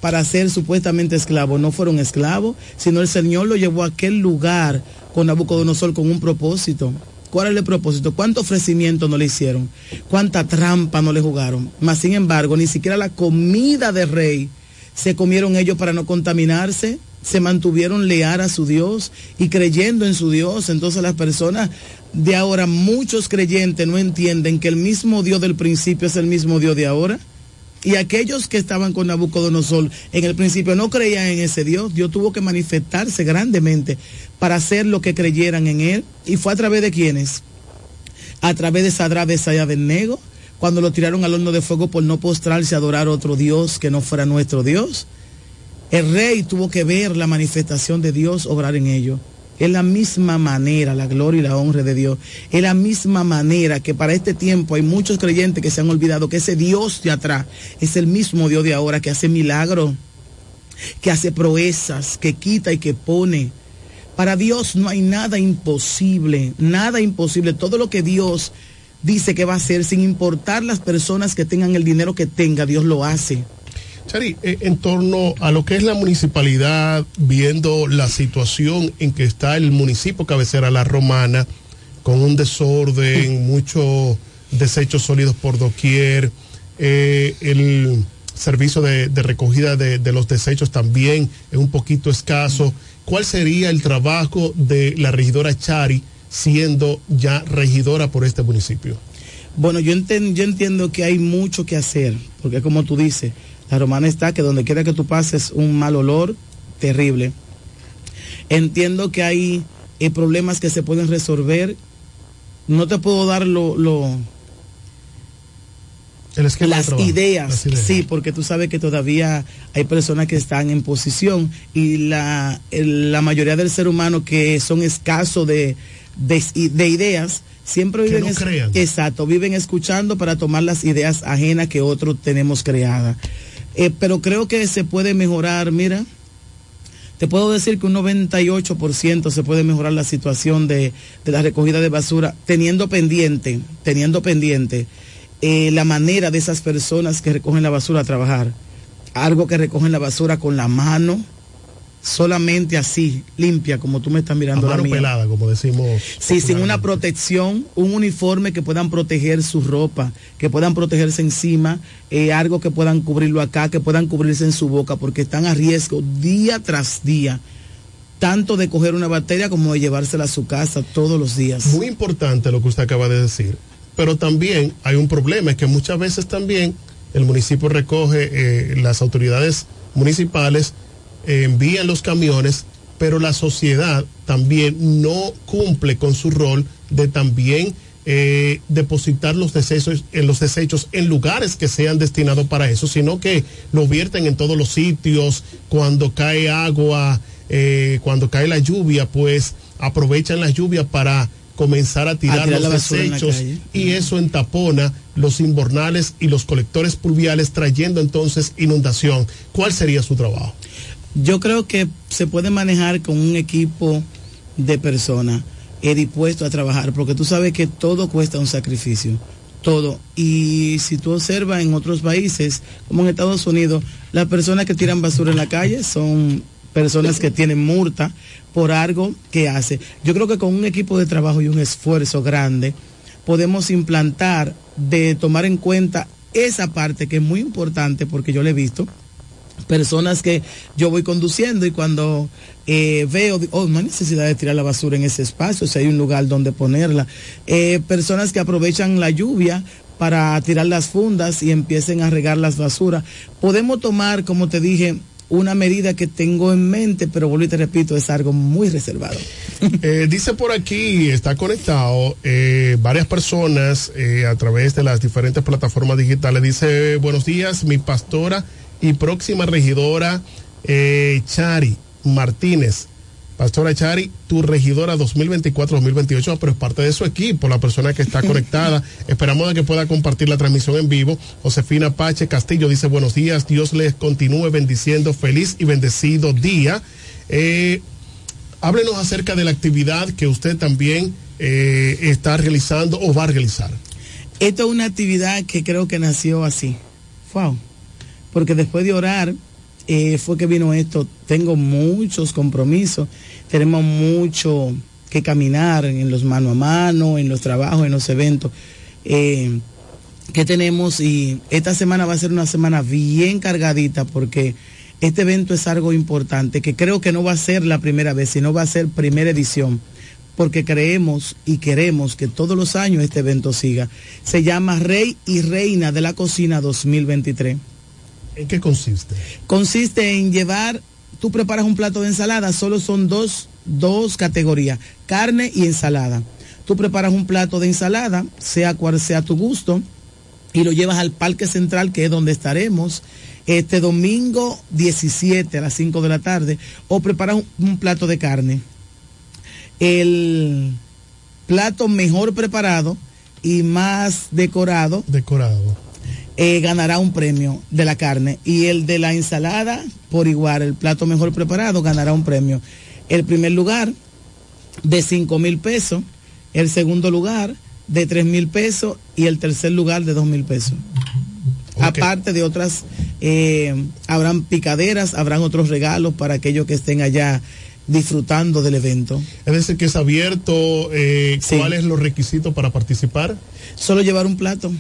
para ser supuestamente esclavos. No fueron esclavos, sino el Señor lo llevó a aquel lugar con Nabucodonosor con un propósito, ¿Cuál es el propósito? ¿Cuánto ofrecimiento no le hicieron? ¿Cuánta trampa no le jugaron? Mas, sin embargo, ni siquiera la comida de rey se comieron ellos para no contaminarse, se mantuvieron leal a su Dios y creyendo en su Dios. Entonces las personas de ahora, muchos creyentes no entienden que el mismo Dios del principio es el mismo Dios de ahora. Y aquellos que estaban con Nabucodonosor en el principio no creían en ese Dios. Dios tuvo que manifestarse grandemente para hacer lo que creyeran en él. ¿Y fue a través de quiénes? A través de Sadra de Saya del Nego, cuando lo tiraron al horno de fuego por no postrarse a adorar a otro Dios que no fuera nuestro Dios. El rey tuvo que ver la manifestación de Dios obrar en ello. Es la misma manera, la gloria y la honra de Dios. Es la misma manera que para este tiempo hay muchos creyentes que se han olvidado que ese Dios de atrás es el mismo Dios de ahora que hace milagros, que hace proezas, que quita y que pone. Para Dios no hay nada imposible, nada imposible. Todo lo que Dios dice que va a hacer, sin importar las personas que tengan el dinero que tenga, Dios lo hace. Chari, eh, en torno a lo que es la municipalidad, viendo la situación en que está el municipio cabecera La Romana, con un desorden, muchos desechos sólidos por doquier, eh, el servicio de, de recogida de, de, los desechos también es un poquito escaso. ¿Cuál sería el trabajo de la regidora Chari siendo ya regidora por este municipio? Bueno, yo, enten, yo entiendo que hay mucho que hacer, porque como tú dices, la romana está que donde quiera que tú pases un mal olor terrible. Entiendo que hay eh, problemas que se pueden resolver. No te puedo dar lo, lo las, ideas, las, ideas, sí, porque tú sabes que todavía hay personas que están en posición y la, la mayoría del ser humano que son escasos de, de, de ideas, siempre viven no exacto viven escuchando para tomar las ideas ajenas que otros tenemos creadas eh, pero creo que se puede mejorar mira. Te puedo decir que un 98% se puede mejorar la situación de, de, la recogida de basura teniendo pendiente teniendo pendiente eh, la manera de esas personas que recogen la basura a trabajar. Algo que recogen la basura con la mano solamente así, limpia, como tú me estás mirando. Mano la pelada, como decimos. Sí, sin una protección, un uniforme que puedan proteger su ropa, que puedan protegerse encima, eh, algo que puedan cubrirlo acá, que puedan cubrirse en su boca, porque están a riesgo día tras día tanto de coger una bacteria como de llevársela a su casa todos los días. Muy importante lo que usted acaba de decir, pero también hay un problema, es que muchas veces también el municipio recoge, eh, las autoridades municipales envían los camiones, pero la sociedad también no cumple con su rol de también eh, depositar los desechos, en los desechos en lugares que sean destinados para eso, sino que lo vierten en todos los sitios, cuando cae agua, eh, cuando cae la lluvia, pues aprovechan la lluvia para comenzar a tirar, A tirar la los desechos y eso entapona los inbornales y los colectores pluviales trayendo entonces inundación. ¿Cuál sería su trabajo? Yo creo que se puede manejar con un equipo de personas eh, a trabajar, porque tú sabes que todo cuesta un sacrificio, todo. Y si tú observas en otros países, como en Estados Unidos, las personas que tiran basura en la calle son personas que tienen multa por algo que hace. Yo creo que con un equipo de trabajo y un esfuerzo grande podemos implantar de tomar en cuenta esa parte que es muy importante porque yo le he visto personas que yo voy conduciendo y cuando eh, veo, oh, no hay necesidad de tirar la basura en ese espacio, si hay un lugar donde ponerla. Eh, personas que aprovechan la lluvia para tirar las fundas y empiecen a regar las basuras. Podemos tomar, como te dije, una medida que tengo en mente, pero vuelvo y te repito, es algo muy reservado. Eh, dice por aquí, está conectado varias personas a través de las diferentes plataformas digitales. Dice, buenos días, mi pastora y próxima regidora eh, Chari Martínez. Pastora Chari, tu regidora 2024-2028, pero es parte de su equipo, la persona que está conectada. Esperamos de que pueda compartir la transmisión en vivo. Josefina Pache Castillo dice buenos días, Dios les continúe bendiciendo, feliz y bendecido día. Eh, háblenos acerca de la actividad que usted también eh, está realizando o va a realizar. Esto es una actividad que creo que nació así. Wow. Porque después de orar, eh, fue que vino esto. Tengo muchos compromisos, tenemos mucho que caminar en los mano a mano, en los trabajos, en los eventos eh, que tenemos y esta semana va a ser una semana bien cargadita porque este evento es algo importante que creo que no va a ser la primera vez, sino va a ser primera edición porque creemos y queremos que todos los años este evento siga. Se llama Rey y Reina de la Cocina 2023. ¿En qué consiste? Consiste en llevar, tú preparas un plato de ensalada, solo son dos, dos categorías, carne y ensalada. Tú preparas un plato de ensalada, sea cual sea tu gusto, y lo llevas al Parque Central, que es donde estaremos, este domingo 17 a las 5 de la tarde, o preparas un, un plato de carne el plato mejor preparado y más decorado. Decorado. Eh, ganará un premio de la carne y el de la ensalada por igual, el plato mejor preparado ganará un premio. El primer lugar de 5 mil pesos, el segundo lugar de 3 mil pesos y el tercer lugar de 2 mil pesos. Aparte de otras, eh, habrán picaderas, habrán otros regalos para aquellos que estén allá disfrutando del evento. Es decir, que es abierto. Eh, ¿Cuáles los requisitos para participar? Solo llevar un plato.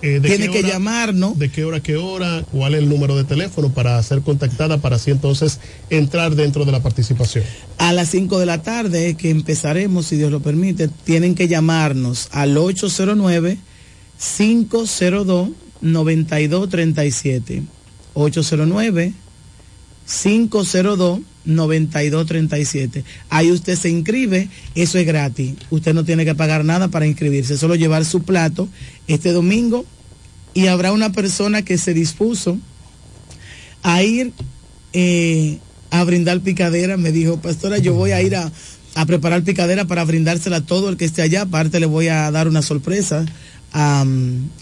Eh, Tiene que llamarnos. ¿De qué hora, qué hora? ¿Cuál es el número de teléfono para ser contactada para así entonces entrar dentro de la participación? A las 5 de la tarde que empezaremos, si Dios lo permite, tienen que llamarnos al 809 502 9237. 809 502 9237. Ahí usted se inscribe, eso es gratis. Usted no tiene que pagar nada para inscribirse, solo llevar su plato este domingo y habrá una persona que se dispuso a ir eh, a brindar picadera. Me dijo, pastora, yo voy a ir a, a preparar picadera para brindársela a todo el que esté allá. Aparte le voy a dar una sorpresa a,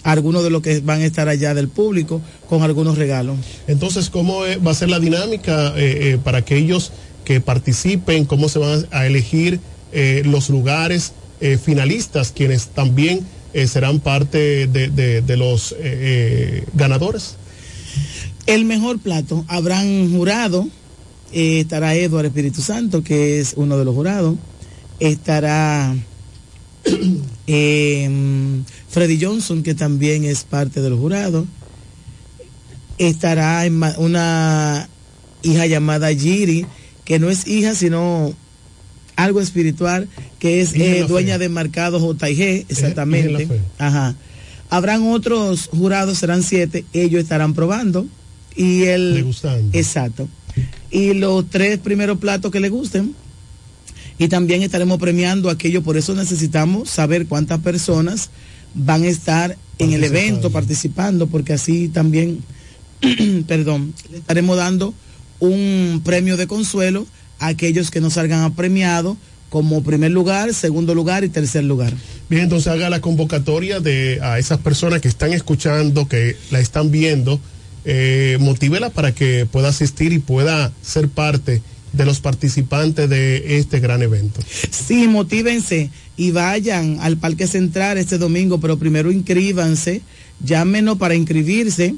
algunos de los que van a estar allá del público con algunos regalos. Entonces, ¿cómo va a ser la dinámica eh, eh, para aquellos que participen? ¿Cómo se van a elegir eh, los lugares finalistas, quienes también serán parte de, de los ganadores? El mejor plato, habrán jurado, estará Eduardo Espíritu Santo, que es uno de los jurados, estará... Freddy Johnson, que también es parte del jurado. Estará en una hija llamada Giri, que no es hija, sino algo espiritual, que es eh, dueña de Mercado JG, exactamente. Ajá. Habrán otros jurados, serán siete, ellos estarán probando. Y el. Exacto. Y los tres primeros platos que le gusten. Y también estaremos premiando aquello, por eso necesitamos saber cuántas personas van a estar en el evento participando, porque así también, perdón, estaremos dando un premio de consuelo a aquellos que nos salgan premiados como primer lugar, segundo lugar y tercer lugar. Bien, entonces haga la convocatoria de a esas personas que están escuchando, que la están viendo, eh, motívela para que pueda asistir y pueda ser parte de los participantes de este gran evento. Sí, motívense y vayan al Parque Central este domingo, pero primero inscríbanse, llámenos para inscribirse.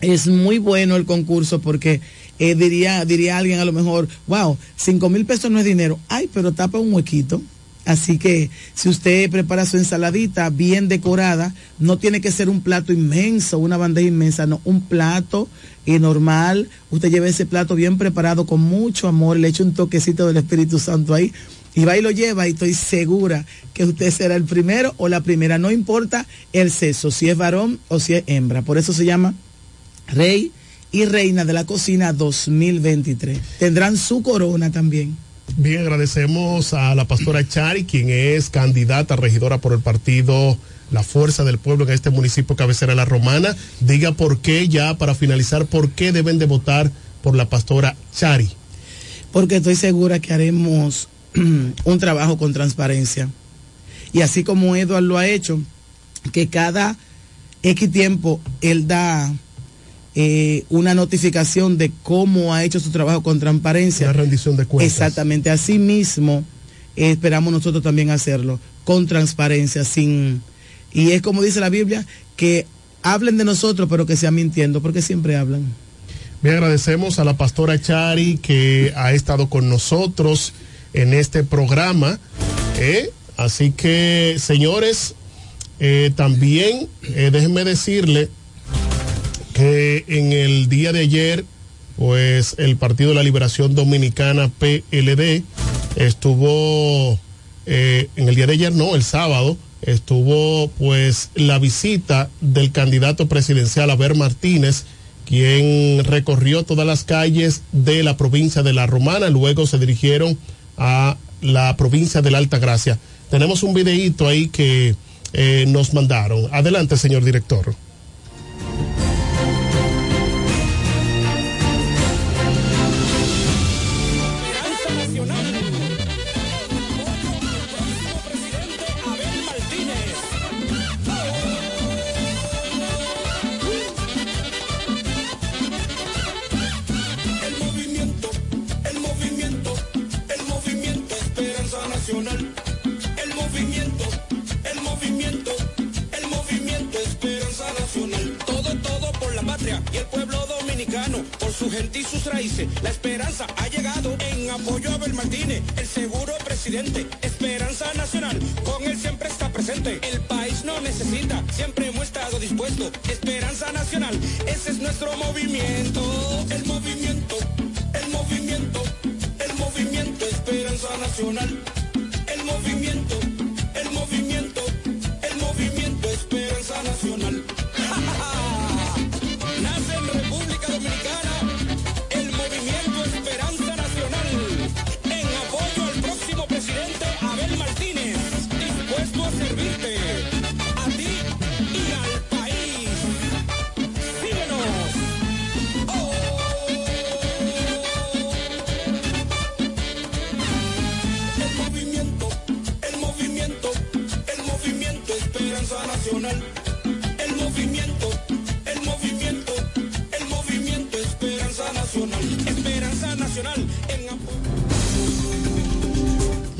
Es muy bueno el concurso porque eh, diría, diría alguien a lo mejor, wow, cinco mil pesos no es dinero. Ay, pero tapa un huequito. Así que si usted prepara su ensaladita bien decorada, no tiene que ser un plato inmenso, una bandeja inmensa, no, un plato eh, normal. Usted lleve ese plato bien preparado con mucho amor, le echa un toquecito del Espíritu Santo ahí y va y lo lleva y estoy segura que usted será el primero o la primera, no importa el sexo, si es varón o si es hembra. Por eso se llama Rey y Reina de la Cocina 2023. Tendrán su corona también. Bien, agradecemos a la pastora Chari, quien es candidata regidora por el partido La Fuerza del Pueblo en este municipio cabecera La Romana. Diga por qué, ya para finalizar, por qué deben de votar por la pastora Chari. Porque estoy segura que haremos un trabajo con transparencia. Y así como Eduardo lo ha hecho, que cada X tiempo él da eh, una notificación de cómo ha hecho su trabajo con transparencia. Una rendición de cuentas. Exactamente. Así mismo esperamos nosotros también hacerlo, con transparencia, sin... Y es como dice la Biblia, que hablen de nosotros, pero que sean mintiendo, porque siempre hablan. Bien, agradecemos a la pastora Chari que ha estado con nosotros en este programa. ¿eh? Así que, señores, eh, también eh, déjenme decirle que en el día de ayer, pues el Partido de la Liberación Dominicana PLD estuvo, eh, en el día de ayer, no, el sábado, estuvo pues la visita del candidato presidencial Abel Martínez, quien recorrió todas las calles de la provincia de La Romana, luego se dirigieron a la provincia de la Alta Gracia. Tenemos un videíto ahí que eh, nos mandaron. Adelante, señor director. Su gente y sus raíces. La esperanza ha llegado en apoyo a Abel Martínez, el seguro presidente. Esperanza Nacional, con él siempre está presente. El país no necesita, siempre hemos estado dispuestos. Esperanza Nacional, ese es nuestro movimiento. El movimiento, el movimiento, el movimiento Esperanza Nacional. El movimiento, el movimiento, el movimiento Esperanza Nacional.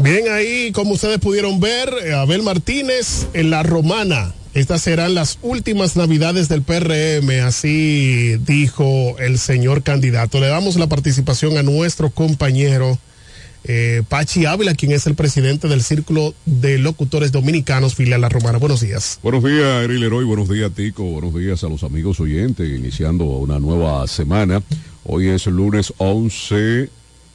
Bien, ahí, como ustedes pudieron ver, Abel Martínez en la Romana. Estas serán las últimas navidades del PRM, así dijo el señor candidato. Le damos la participación a nuestro compañero eh, Pachi Ávila, quien es el presidente del Círculo de Locutores Dominicanos, filial La Romana. Buenos días. Buenos días, Eril Leroy. Buenos días, Tico. Buenos días a los amigos oyentes, iniciando una nueva semana. Hoy es el lunes 11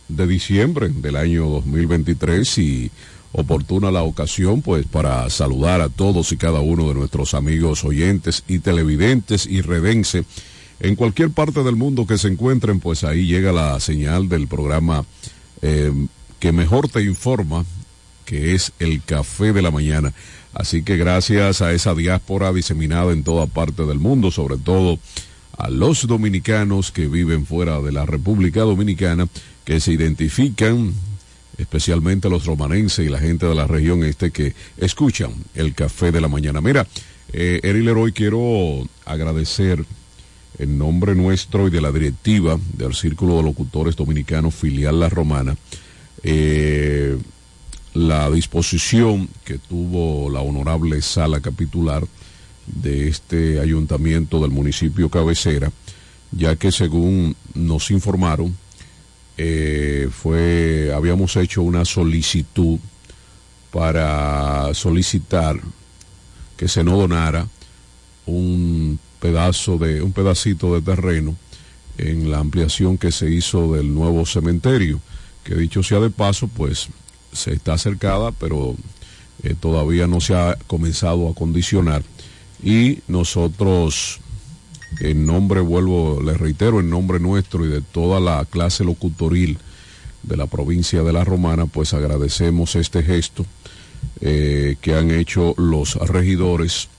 de diciembre del año 2023 y oportuna la ocasión pues para saludar a todos y cada uno de nuestros amigos oyentes y televidentes y redense en cualquier parte del mundo que se encuentren pues ahí llega la señal del programa eh, que mejor te informa que es el café de la mañana. Así que gracias a esa diáspora diseminada en toda parte del mundo sobre todo a los dominicanos que viven fuera de la República Dominicana que se identifican especialmente los romanenses y la gente de la región este que escuchan el café de la mañana. Mira, eh, Eri quiero agradecer en nombre nuestro y de la directiva del Círculo de Locutores Dominicanos Filial La Romana, eh, la disposición que tuvo la honorable sala capitular de este ayuntamiento del municipio cabecera, ya que según nos informaron, eh, fue, habíamos hecho una solicitud para solicitar que se no donara un pedazo de, un pedacito de terreno en la ampliación que se hizo del nuevo cementerio, que dicho sea de paso, pues se está acercada, pero eh, todavía no se ha comenzado a condicionar. Y nosotros, en nombre, vuelvo, les reitero, en nombre nuestro y de toda la clase locutoril de la provincia de La Romana, pues agradecemos este gesto eh, que han hecho los regidores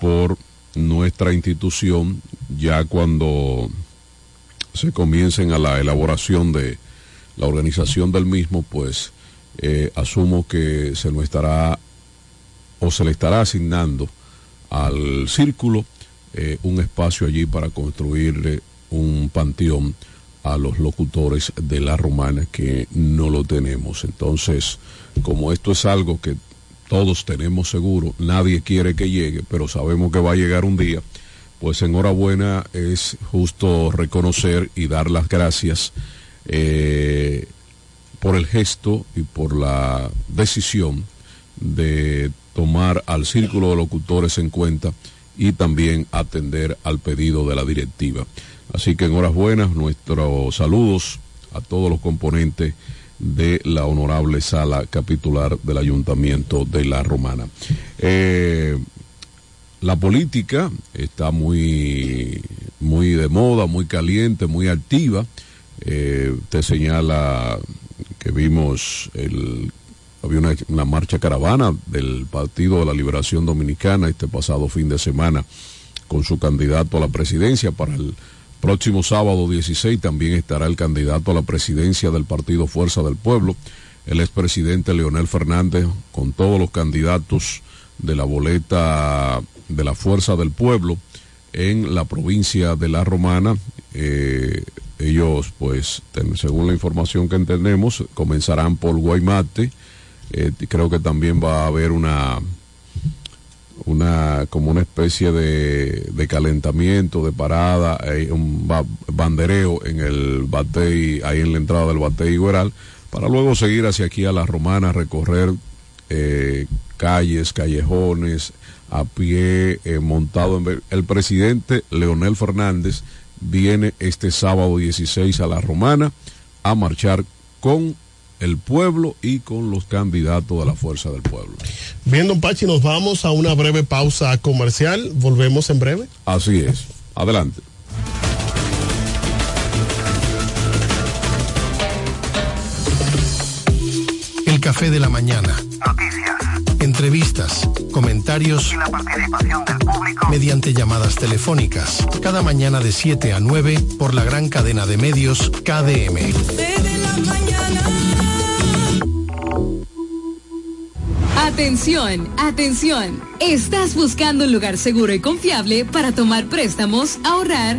por nuestra institución, ya cuando se comiencen a la elaboración de la organización del mismo, pues eh, asumo que se lo estará o se le estará asignando al círculo eh, un espacio allí para construirle un panteón a los locutores de la romana que no lo tenemos. Entonces, como esto es algo que todos tenemos seguro, nadie quiere que llegue, pero sabemos que va a llegar un día, pues enhorabuena es justo reconocer y dar las gracias eh, por el gesto y por la decisión de tomar al círculo de locutores en cuenta y también atender al pedido de la directiva. Así que en horas buenas, nuestros saludos a todos los componentes de la honorable sala capitular del Ayuntamiento de La Romana. Eh, la política está muy, muy de moda, muy caliente, muy activa. Eh, te señala que vimos el había una, una, marcha caravana del Partido de la Liberación Dominicana este pasado fin de semana con su candidato a la presidencia para el próximo sábado 16 también estará el candidato a la presidencia del Partido Fuerza del Pueblo, el expresidente Leonel Fernández, con todos los candidatos de la boleta de la Fuerza del Pueblo en la provincia de La Romana. Eh, ellos, pues, según la información que entendemos, comenzarán por Guaymate. Eh, creo que también va a haber una una como una especie de, de calentamiento, de parada, un ba bandereo en el Batey, ahí en la entrada del Batey Igueral, para luego seguir hacia aquí a la Romana, recorrer eh, calles, callejones, a pie, eh, montado en... El presidente Leonel Fernández viene este sábado 16 a la Romana a marchar con el pueblo y con los candidatos de la fuerza del pueblo. Bien, don Pachi, nos vamos a una breve pausa comercial. Volvemos en breve. Así es. Adelante. El café de la mañana. Noticias. Entrevistas, comentarios y la participación del público mediante llamadas telefónicas. Cada mañana de 7 a 9 por la gran cadena de medios KDM. de la mañana. Atención, atención. ¿Estás buscando un lugar seguro y confiable para tomar préstamos, ahorrar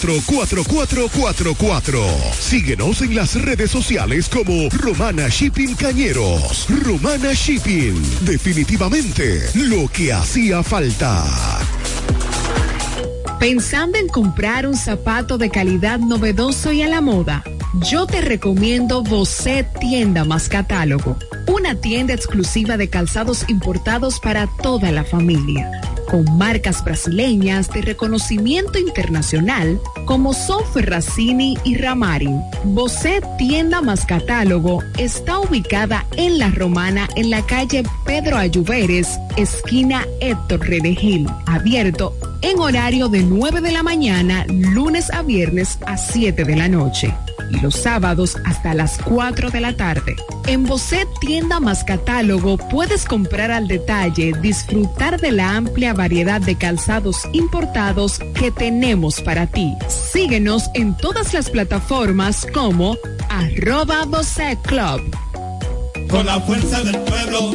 4444. Síguenos en las redes sociales como Romana Shipping Cañeros. Romana Shipping. Definitivamente lo que hacía falta. Pensando en comprar un zapato de calidad novedoso y a la moda, yo te recomiendo Bocet Tienda más Catálogo, una tienda exclusiva de calzados importados para toda la familia, con marcas brasileñas de reconocimiento internacional como son Ferracini y Ramarin. Bocet Tienda más Catálogo está ubicada en La Romana en la calle Pedro Ayuberes, esquina Héctor Redegil, abierto en horario de 9 de la mañana, lunes a viernes a 7 de la noche y los sábados hasta las 4 de la tarde. En Bocet Tienda más Catálogo puedes comprar al detalle, disfrutar de la amplia variedad de calzados importados que tenemos para ti. Síguenos en todas las plataformas como arroba Bocet Club. Con la fuerza del pueblo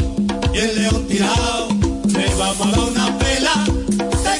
y el león tirado, le vamos a dar una pela.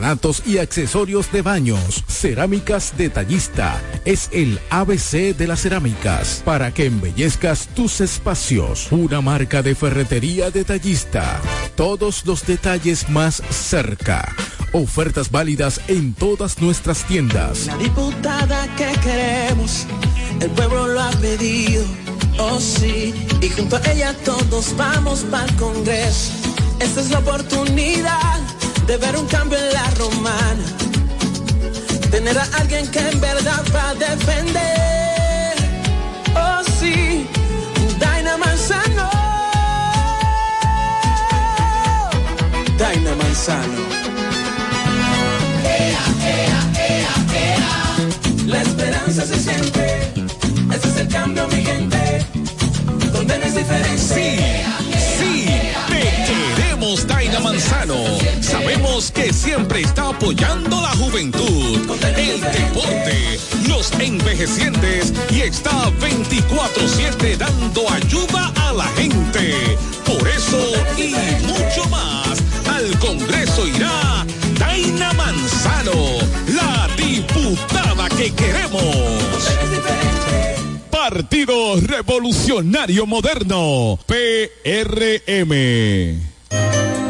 porcelanatos y accesorios de baños. Cerámicas Detallista es el ABC de las cerámicas para que embellezcas tus espacios. Una marca de ferretería detallista. Todos los detalles más cerca. Ofertas válidas en todas nuestras tiendas. La diputada que queremos, el pueblo lo ha pedido, oh sí, y junto a ella todos vamos para el Congreso. Esta es la oportunidad de ver un cambio en la romana, tener a alguien que en verdad va a defender, oh sí, Daina Manzano, Daina Manzano. La esperanza se siente, ese es el cambio, mi gente. Donde no es diferente. Sí, sí, te queremos, Daina Manzano. Sabemos que siempre está apoyando la juventud, el deporte, los envejecientes y está 24-7 dando ayuda a la gente. Por eso y mucho más, al Congreso irá Daina Manzano, la diputada que queremos. Partido Revolucionario Moderno, PRM. Thank you.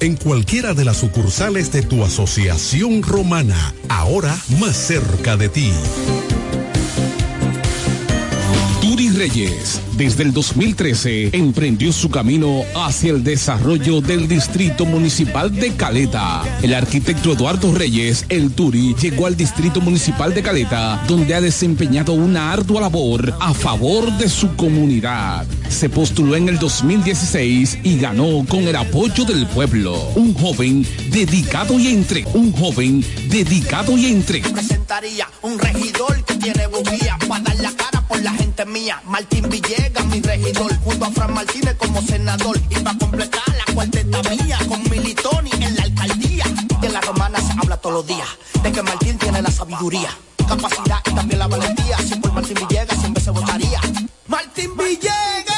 en cualquiera de las sucursales de tu asociación romana, ahora más cerca de ti. Turi Reyes, desde el 2013, emprendió su camino hacia el desarrollo del Distrito Municipal de Caleta. El arquitecto Eduardo Reyes, el Turi, llegó al Distrito Municipal de Caleta, donde ha desempeñado una ardua labor a favor de su comunidad. Se postuló en el 2016 y ganó con el apoyo del pueblo. Un joven dedicado y entre, un joven dedicado y entre. presentaría un regidor que tiene bujía para dar la cara por la gente mía. Martín Villegas, mi regidor, junto a Fran Martínez como senador. Y para completar la cuarteta mía, con Militoni en la alcaldía. De la romana se habla todos los días, de que Martín tiene la sabiduría, capacidad y también la valentía. Si por Martín Villegas siempre se votaría. Martín Villegas.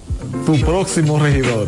tu próximo regidor.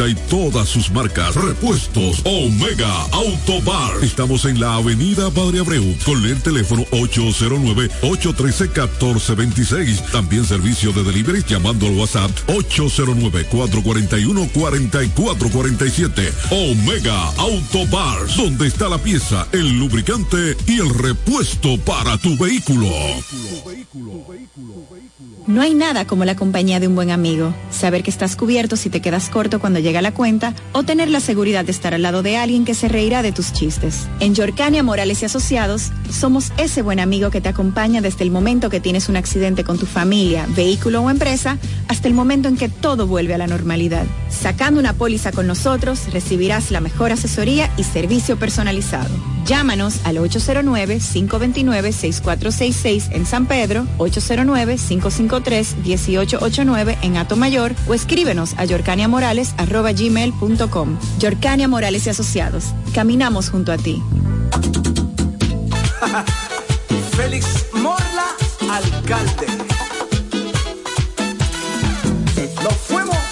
y todas sus marcas. Repuestos Omega Auto Bar. Estamos en la avenida Padre Abreu con el teléfono 809-813-1426. También servicio de delivery llamando al WhatsApp 809-441-4447. Omega Auto Bar, donde está la pieza, el lubricante y el repuesto para tu vehículo. No hay nada como la compañía de un buen amigo. Saber que estás cubierto si te quedas corto cuando llega la cuenta o tener la seguridad de estar al lado de alguien que se reirá de tus chistes. En Yorcania Morales y Asociados somos ese buen amigo que te acompaña desde el momento que tienes un accidente con tu familia, vehículo o empresa hasta el momento en que todo vuelve a la normalidad. Sacando una póliza con nosotros recibirás la mejor asesoría y servicio personalizado. Llámanos al 809-529-6466 en San Pedro, 809-553-1889 en Atomayor o escríbenos a yorcaniamorales.com. Yorcania Morales y Asociados. Caminamos junto a ti. Félix Morla, alcalde. Nos fuimos.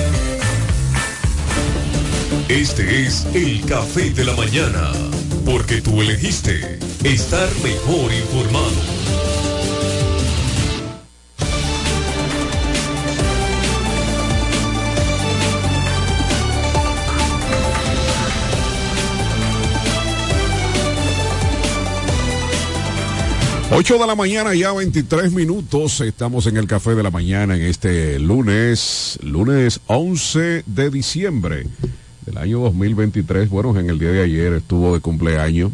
Este es el café de la mañana, porque tú elegiste estar mejor informado. 8 de la mañana, ya 23 minutos. Estamos en el café de la mañana en este lunes, lunes 11 de diciembre del año 2023. Bueno, en el día de ayer estuvo de cumpleaños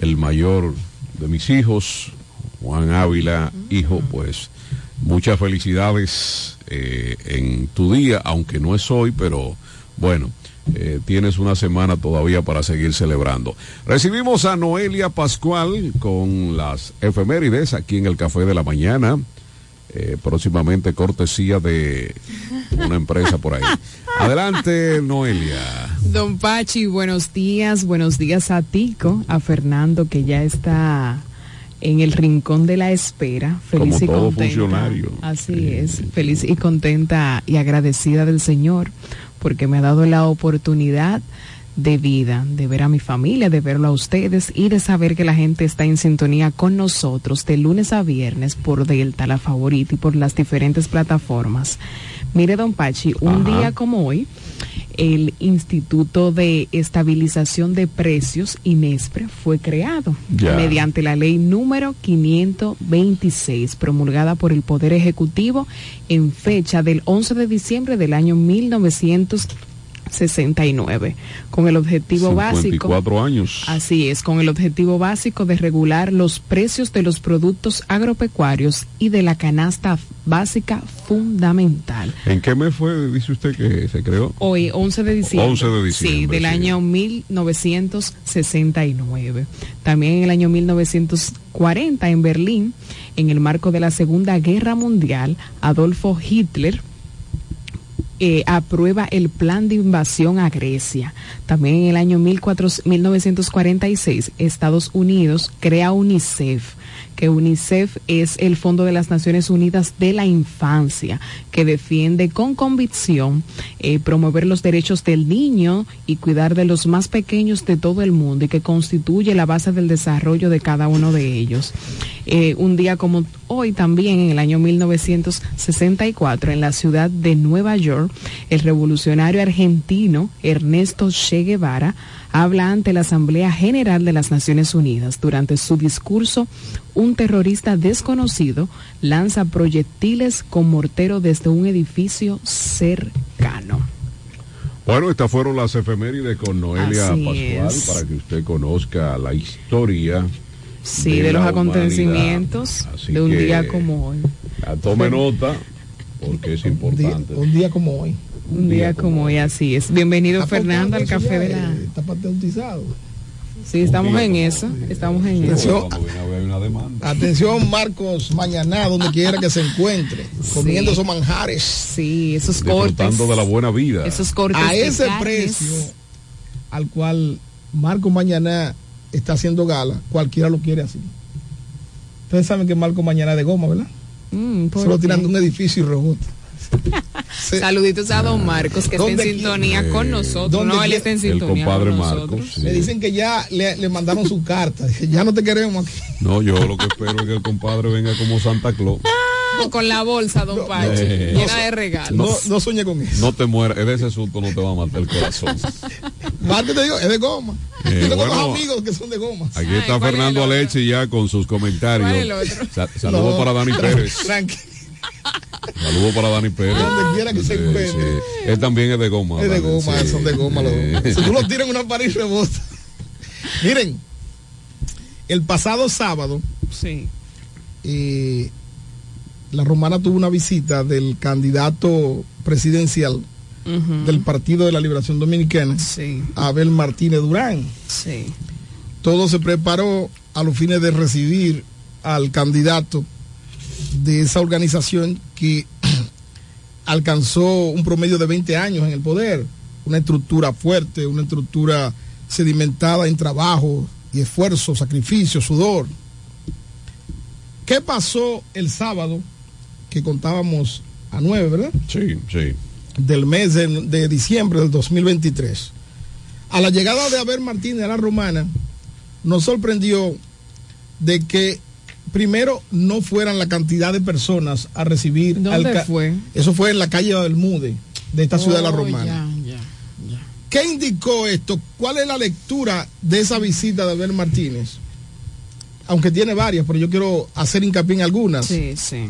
el mayor de mis hijos, Juan Ávila, hijo, pues muchas felicidades eh, en tu día, aunque no es hoy, pero bueno. Eh, tienes una semana todavía para seguir celebrando. Recibimos a Noelia Pascual con las efemérides aquí en el Café de la Mañana. Eh, próximamente cortesía de una empresa por ahí. Adelante, Noelia. Don Pachi, buenos días, buenos días a Tico, a Fernando que ya está en el rincón de la espera, feliz Como y todo contenta. funcionario. Así es, feliz y contenta y agradecida del Señor porque me ha dado la oportunidad de vida, de ver a mi familia, de verlo a ustedes y de saber que la gente está en sintonía con nosotros de lunes a viernes por Delta, la favorita, y por las diferentes plataformas. Mire, don Pachi, un Ajá. día como hoy, el Instituto de Estabilización de Precios, INESPRE, fue creado mediante la ley número 526, promulgada por el Poder Ejecutivo en fecha del 11 de diciembre del año 1969, con el objetivo básico 54 años. Así es, con el objetivo básico de regular los precios de los productos agropecuarios y de la canasta básica fundamental. ¿En qué mes fue, dice usted, que se creó? Hoy, 11 de diciembre. 11 de Sí, diciembre, del sí. año 1969. También en el año 1940 en Berlín, en el marco de la Segunda Guerra Mundial, Adolfo Hitler eh, aprueba el plan de invasión a Grecia. También en el año 1400 1946, Estados Unidos crea UNICEF, que UNICEF es el Fondo de las Naciones Unidas de la Infancia, que defiende con convicción eh, promover los derechos del niño y cuidar de los más pequeños de todo el mundo y que constituye la base del desarrollo de cada uno de ellos. Eh, un día como hoy también, en el año 1964, en la ciudad de Nueva York, el revolucionario argentino Ernesto Che Guevara habla ante la Asamblea General de las Naciones Unidas. Durante su discurso, un terrorista desconocido lanza proyectiles con mortero desde un edificio cercano. Bueno, estas fueron las efemérides con Noelia Así Pascual es. para que usted conozca la historia. Sí, de, los la acontecimientos. Así de un día como hoy. Tome nota porque es importante. Un día como hoy. Un día como hoy, así es. Bienvenido Ah, Fernando al café de la... eh, Está pateutizado. Sí, estamos en eso, estamos en eso. Atención, Marcos Mañana, donde quiera que se encuentre, comiendo esos manjares. Sí, esos Disfrutando de la buena vida. Esos cortes A ese carnes. precio al cual Marcos Mañana está haciendo gala, cualquiera lo quiere así. Ustedes saben que Marcos Mañana es de goma, ¿verdad? Mm, ¿por Solo qué? tirando un edificio y rebota. Saluditos a don Marcos, que está en ¿Dónde sintonía con Eh, nosotros. ¿dónde No, él está en El sintonía compadre con Marcos, sí. Le dicen que ya le, le mandaron su carta. Ya no te queremos aquí. No, yo lo que espero es que el compadre venga como Santa Claus. Ah, con la bolsa, don Pachi, Eh, llena de regalos. No, no sueñe con eso. No te mueras, es de ese susto no te va a matar el corazón. Marcos te digo, es de goma. Eh, Yo tengo bueno. dos amigos que son de goma. Aquí está Fernando Aleche ya con sus comentarios. ¿Cuál es el Saludos No, para Dani Pérez. Tranquilo. Saludos para Dani Pérez. Donde quiera que se Sí, encuentre. sí. Él también es de goma. Es de Dani, goma, sí. son de goma los dos. Si tú lo tiras en una pared y rebota. Miren, el pasado sábado, Sí. eh, la romana tuvo una visita del candidato presidencial Ujú. del Partido de la Liberación Dominicana, Sí. Abel Martínez Durán. Sí. Todo se preparó a los fines de recibir al candidato de esa organización que alcanzó un promedio de 20 años en el poder, una estructura fuerte, una estructura sedimentada en trabajo y esfuerzo, sacrificio, sudor. ¿Qué pasó el sábado que contábamos a 9, verdad? Sí, sí. Del mes de, de diciembre del 2023. A la llegada de Abel Martínez a la Romana, nos sorprendió de que primero no fueran la cantidad de personas a recibir ¿Dónde al ca- fue? Eso fue en la calle Bermúdez de esta ciudad de la Oh, Romana. ya, ya. ¿Qué indicó esto? ¿Cuál es la lectura de esa visita de Abel Martínez? aunque tiene varias, pero yo quiero hacer hincapié en algunas. Sí, sí.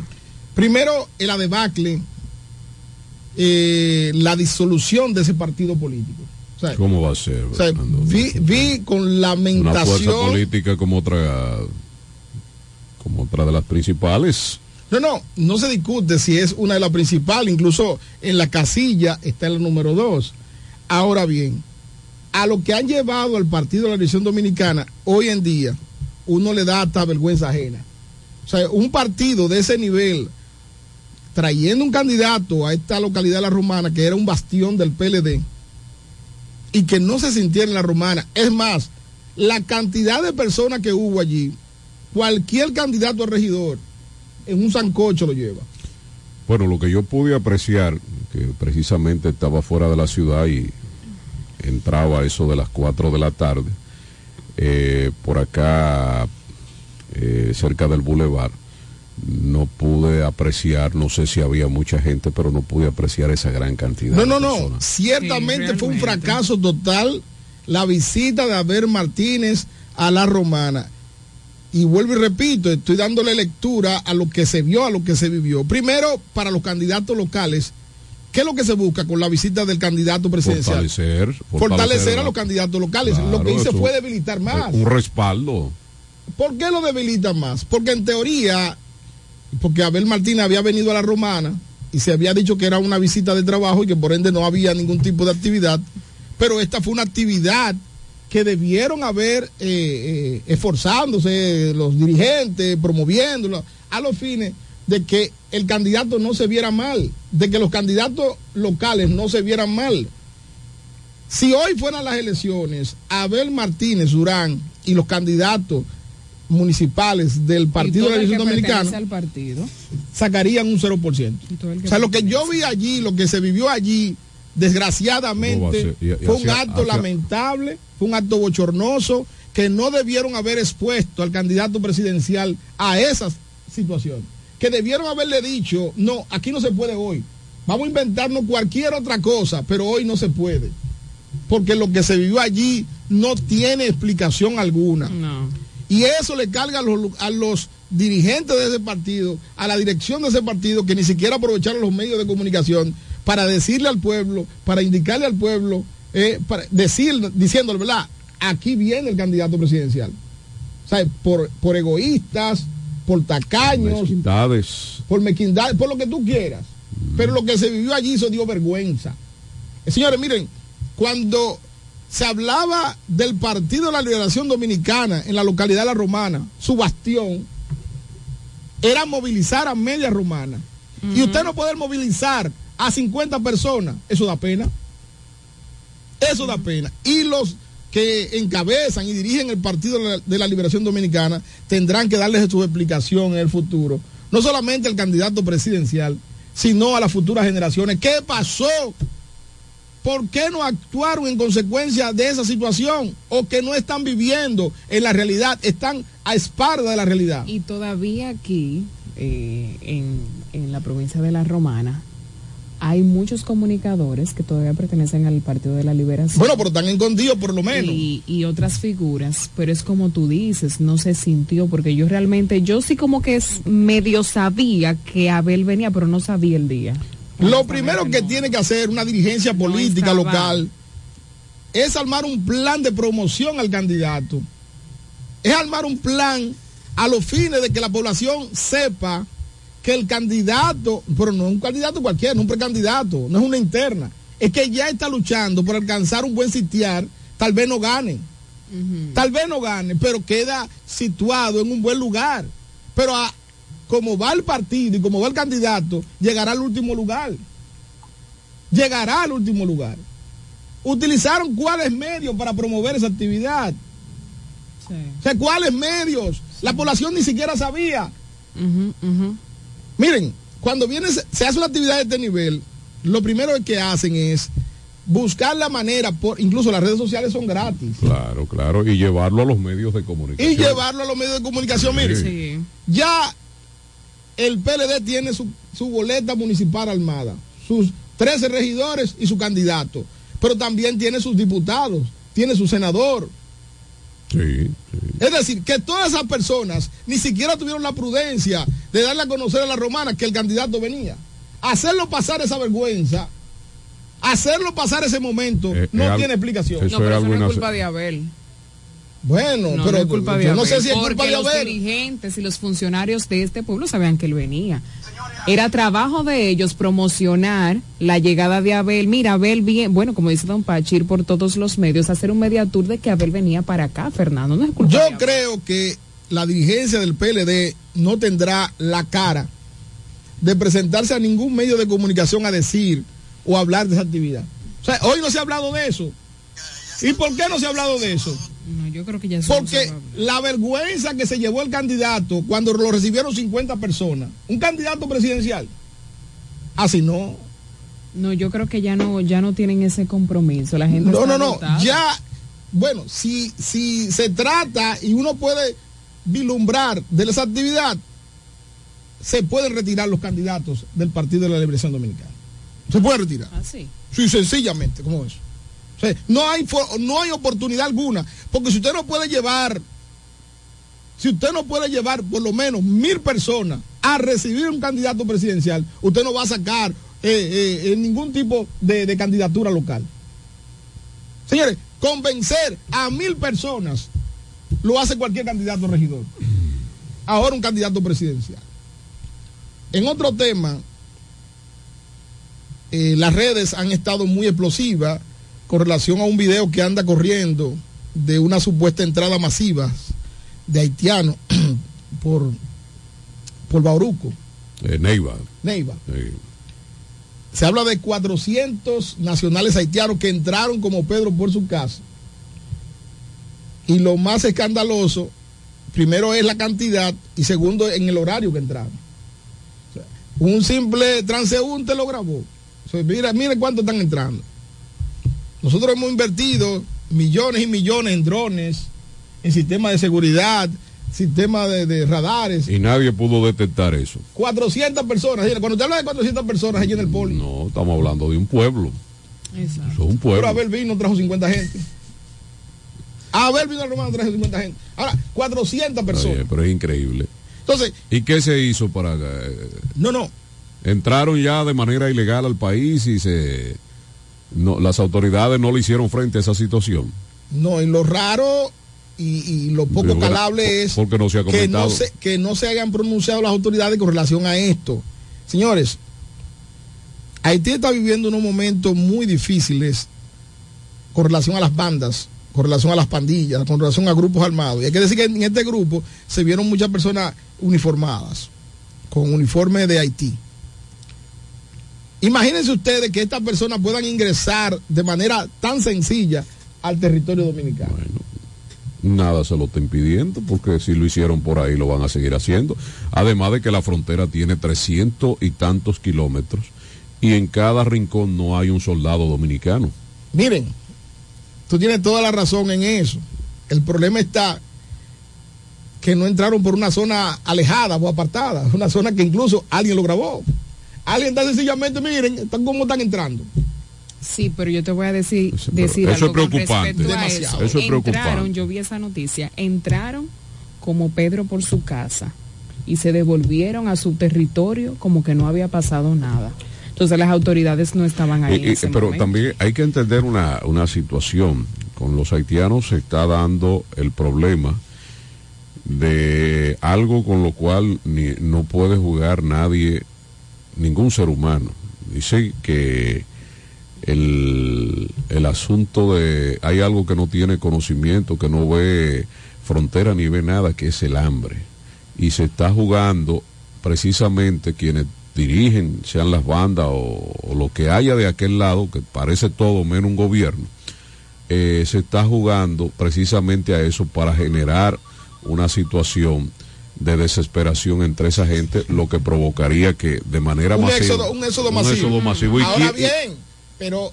Primero, el adebacle, eh, la disolución de ese partido político. O sea, ¿Cómo va a ser? o sea, vi, vi con Una fuerza lamentación. política como otra, como otra de las principales. No, no, no se discute si es una de las principales, incluso en la casilla está el número dos. Ahora bien, a lo que han llevado al Partido de la Nación Dominicana, hoy en día, uno le da hasta vergüenza ajena. O sea, un partido de ese nivel, trayendo un candidato a esta localidad de La Romana, que era un bastión del PLD, y que no se sintiera en La Romana. Es más, la cantidad de personas que hubo allí, cualquier candidato a regidor, en un sancocho lo lleva. Bueno, lo que yo pude apreciar, que precisamente estaba fuera de la ciudad y entraba a eso de las 4 de la tarde, eh, por acá, eh, cerca del bulevar, no pude apreciar, no sé si había mucha gente, pero no pude apreciar esa gran cantidad. No, de no, no. Ciertamente fue un fracaso total la visita de Abel Martínez a la Romana. Y vuelvo y repito, estoy dándole lectura a lo que se vio, a lo que se vivió. Primero, para los candidatos locales, ¿qué es lo que se busca con la visita del candidato presidencial? Fortalecer, Fortalecer a la- los candidatos locales. lo que eso- fue debilitar más. Un respaldo. ¿Por qué lo debilita más? Porque en teoría, porque Abel Martínez había venido a la Romana y se había dicho que era una visita de trabajo y que por ende no había ningún tipo de actividad, pero esta fue una actividad que debieron haber eh, eh, esforzándose los dirigentes, promoviéndolo, a los fines de que el candidato no se viera mal, de que los candidatos locales no se vieran mal. Si hoy fueran las elecciones, Abel Martínez Durán y los candidatos municipales del Partido de la Dominicana partido. sacarían un 0%. que O sea, lo que yo vi allí, lo que se vivió allí, ¿Cómo va a desgraciadamente, ser? Y- y fue un hacia- acto hacia- lamentable, fue un acto bochornoso, que no debieron haber expuesto al candidato presidencial a esas situaciones. Que debieron haberle dicho, no, aquí no se puede hoy. Vamos a inventarnos cualquier otra cosa, pero hoy no se puede. Porque lo que se vivió allí no tiene explicación alguna. Y eso le carga a los, a los dirigentes de ese partido, a la dirección de ese partido, que ni siquiera aprovecharon los medios de comunicación para decirle al pueblo, para indicarle al pueblo, eh, para decir, diciéndole, ¿verdad? Aquí viene el candidato presidencial. O sea, por, por egoístas, por tacaños, Mezquindades. por mequindad, por lo que tú quieras. Pero lo que se vivió allí eso dio vergüenza. Eh, señores, miren, cuando se hablaba del Partido de la Liberación Dominicana en la localidad de La Romana, su bastión, era movilizar a media romana. Y usted no poder movilizar a 50 personas, eso da pena. Eso da pena. Y los que encabezan y dirigen el Partido de la, Liberación Dominicana tendrán que darles su explicación en el futuro. No solamente al candidato presidencial, sino a las futuras generaciones. ¿Qué pasó? ¿Por qué no actuaron en consecuencia de esa situación? O que no están viviendo en la realidad, están a espalda de la realidad. Y todavía aquí, eh, en, en la provincia de La Romana, hay muchos comunicadores que todavía pertenecen al Partido de la Liberación. Bueno, pero están escondidos por lo menos. Y, y otras figuras, pero es como tú dices, no se sintió, porque yo realmente, yo sí como que es medio sabía que Abel venía, pero no sabía el día. Lo primero que tiene que hacer una dirigencia política local es armar un plan de promoción al candidato. Es armar un plan a los fines de que la población sepa que el candidato, pero no es un candidato cualquiera, no es un precandidato, no es una interna, es que ya está luchando por alcanzar un buen sitiar, tal vez no gane, tal vez no gane, pero queda situado en un buen lugar. Pero a- como va el partido y como va el candidato, llegará al último lugar. Llegará al último lugar. Utilizaron cuáles medios para promover esa actividad. O sea, cuáles medios. La población ni siquiera sabía. Miren, cuando viene, se hace una actividad de este nivel, lo primero que hacen es buscar la manera, por, incluso las redes sociales son gratis, Claro, claro. Y llevarlo a los medios de comunicación. y llevarlo a los medios de comunicación. Miren, Sí. ya el PLD tiene su, su boleta municipal armada, sus 13 regidores y su candidato, pero también tiene sus diputados, tiene su senador. Sí, Es decir, que todas esas personas ni siquiera tuvieron la prudencia de darle a conocer a la romana que el candidato venía. Hacerlo pasar esa vergüenza, hacerlo pasar ese momento, Eh, no es al- tiene explicación. eso No, pero es eso no es culpa de Abel. Bueno, No, pero no es culpa de yo Abel. no sé si es culpa porque de los Abel. dirigentes y los funcionarios de este pueblo sabían que él venía. Era trabajo de ellos promocionar la llegada de Abel. Mira, Abel bien, bueno, como dice Don Pachi, ir por todos los medios, hacer un media tour de que Abel venía para acá, Fernando. No es culpa Yo creo que la dirigencia del PLD no tendrá la cara de presentarse a ningún medio de comunicación a decir o hablar de esa actividad. O sea, hoy no se ha hablado de eso. ¿Y por qué no se ha hablado de eso? No, yo creo que ya Porque la vergüenza que se llevó el candidato cuando lo recibieron 50 personas, un candidato presidencial, así no. No, yo creo que ya no, ya no tienen ese compromiso. La gente No, no, no. agotada. Ya, bueno, si, si se trata y uno puede vislumbrar de esa actividad, se pueden retirar los candidatos del Partido de la Liberación Dominicana. Se puede retirar. Ah, sí. Sí, sencillamente, como eso. No hay, no hay oportunidad alguna, porque si usted no puede llevar, si usted no puede llevar por lo menos mil personas a recibir un candidato presidencial, usted no va a sacar eh, eh, eh, ningún tipo de, candidatura local. Señores, convencer a mil personas lo hace cualquier candidato regidor. Ahora un candidato presidencial. En otro tema, las redes han estado muy explosivas con relación a un video que anda corriendo de una supuesta entrada masiva de haitianos por, por Bauruco, Eh, Neiva. Neiva. Se habla de 400 nacionales haitianos que entraron como Pedro por su casa. Y lo más escandaloso, primero es la cantidad y segundo en el horario que entraron. O sea, un simple transeúnte lo grabó. O sea, mira, mire cuánto están entrando. Nosotros hemos invertido millones y millones en drones, en sistemas de seguridad, sistemas de, de radares. Y nadie pudo detectar eso. 400 personas. Cuando usted habla de 400 personas allí en el poli. No, estamos hablando de un pueblo. Eso es un pueblo. Pero Abel vino, trajo 50 gente. Abel vino al romano, trajo 50 gente. Ahora, 400 personas. Oye, pero es increíble. Entonces, ¿Y qué se hizo para... eh, no, no. entraron ya de manera ilegal al país y se... No, las autoridades no le hicieron frente a esa situación. No, y lo raro y, y lo poco Pero, calable es Porque no se que no, se, que no se hayan pronunciado las autoridades con relación a esto. Señores, Haití está viviendo unos momentos muy difíciles con relación a las bandas, con relación a las pandillas, con relación a grupos armados. Y hay que decir que en este grupo se vieron muchas personas uniformadas, con uniforme de Haití. Imagínense ustedes que estas personas puedan ingresar de manera tan sencilla al territorio dominicano. Nada se lo está impidiendo porque si lo hicieron por ahí lo van a seguir haciendo. Además de que la frontera tiene 300 y tantos kilómetros y en cada rincón no hay un soldado dominicano. Miren, tú tienes toda la razón en eso. El problema está que no entraron por una zona alejada o apartada, una zona que incluso alguien lo grabó. Alguien está sencillamente, miren, están como están entrando. Sí, pero yo te voy a decir, decir eso algo es con preocupante. respecto a Demasiado. eso. Eso es preocupante. Entraron, yo vi esa noticia, entraron como Pedro por su casa y se devolvieron a su territorio como que no había pasado nada. Entonces las autoridades no estaban ahí. Y- en y- ese pero momento. también hay que entender una, una situación. Con los haitianos se está dando el problema de algo con lo cual ni, no puede jugar nadie, ningún ser humano. Dice que el, el asunto de hay algo que no tiene conocimiento, que no ve frontera ni ve nada, que es el hambre. Y se está jugando precisamente quienes dirigen, sean las bandas o, o lo que haya de aquel lado, que parece todo menos un gobierno, eh, se está jugando precisamente a eso para generar una situación de desesperación entre esa gente, lo que provocaría que de manera un, masiva... éxodo, un éxodo masivo. éxodo masivo. Y- Ahora y- bien, pero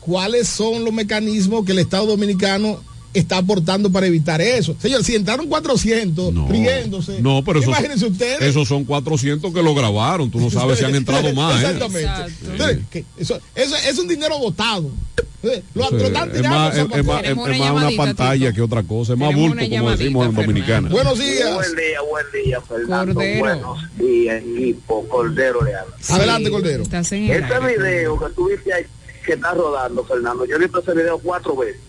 ¿cuáles son los mecanismos que el Estado Dominicano está aportando para evitar eso? Señor, si entraron 400 riéndose, No, pero esos, imagínense ustedes. esos son 400 que lo grabaron. Tú no sabes si han entrado más. ¿eh? Exactamente. Entonces, que eso, eso es un dinero votado. Eh, Lo, es más, es, más, es- es más una pantalla que otra cosa. Es más bulto, una como decimos en Dominicana. Buenos días. Buen día, buen día, Fernando. Cordero. Buenos días, equipo. Cordero le habla. Adelante, Cordero. Este aire. video que tuviste ahí, que está rodando, Fernando, yo he visto ese video cuatro veces.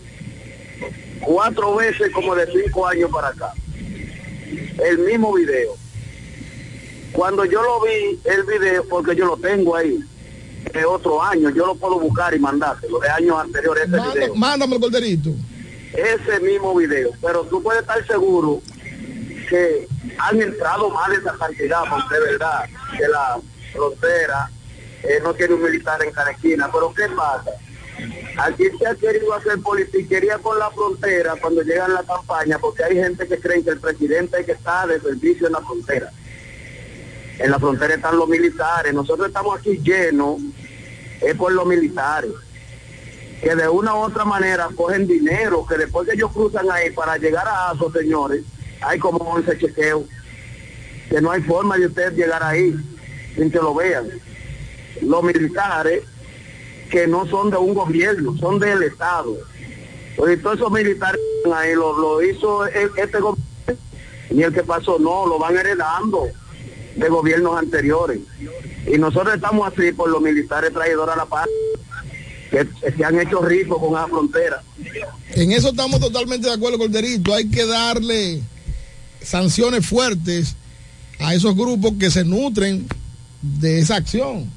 Cuatro veces como de cinco años para acá. El mismo video. Cuando yo lo vi, el video, porque yo lo tengo ahí, de otro año, yo lo puedo buscar y mandártelo, de años anteriores, ese Manda- video. Mándame el corderito. ese mismo video, pero tú puedes estar seguro que han entrado más de esa cantidad, porque de verdad que la frontera eh, no tiene un militar en cada esquina, pero ¿qué pasa? Aquí se ha querido hacer politiquería con la frontera cuando llegan la campaña, porque hay gente que cree que el presidente es que está de servicio en la frontera. En la frontera están los militares, nosotros estamos aquí llenos, es por los militares que de una u otra manera cogen dinero, que después que ellos cruzan ahí para llegar a esos señores, hay como 11 chequeos, que no hay forma de usted llegar ahí sin que lo vean. Los militares que no son de un gobierno, son del Estado. Pues todos esos militares ahí lo, lo hizo el- este gobierno y el que pasó no, lo van heredando de gobiernos anteriores. Y nosotros estamos así por los militares traidores a la paz que se han hecho ricos con la frontera. En eso estamos totalmente de acuerdo, Corderito. Hay que darle sanciones fuertes a esos grupos que se nutren de esa acción.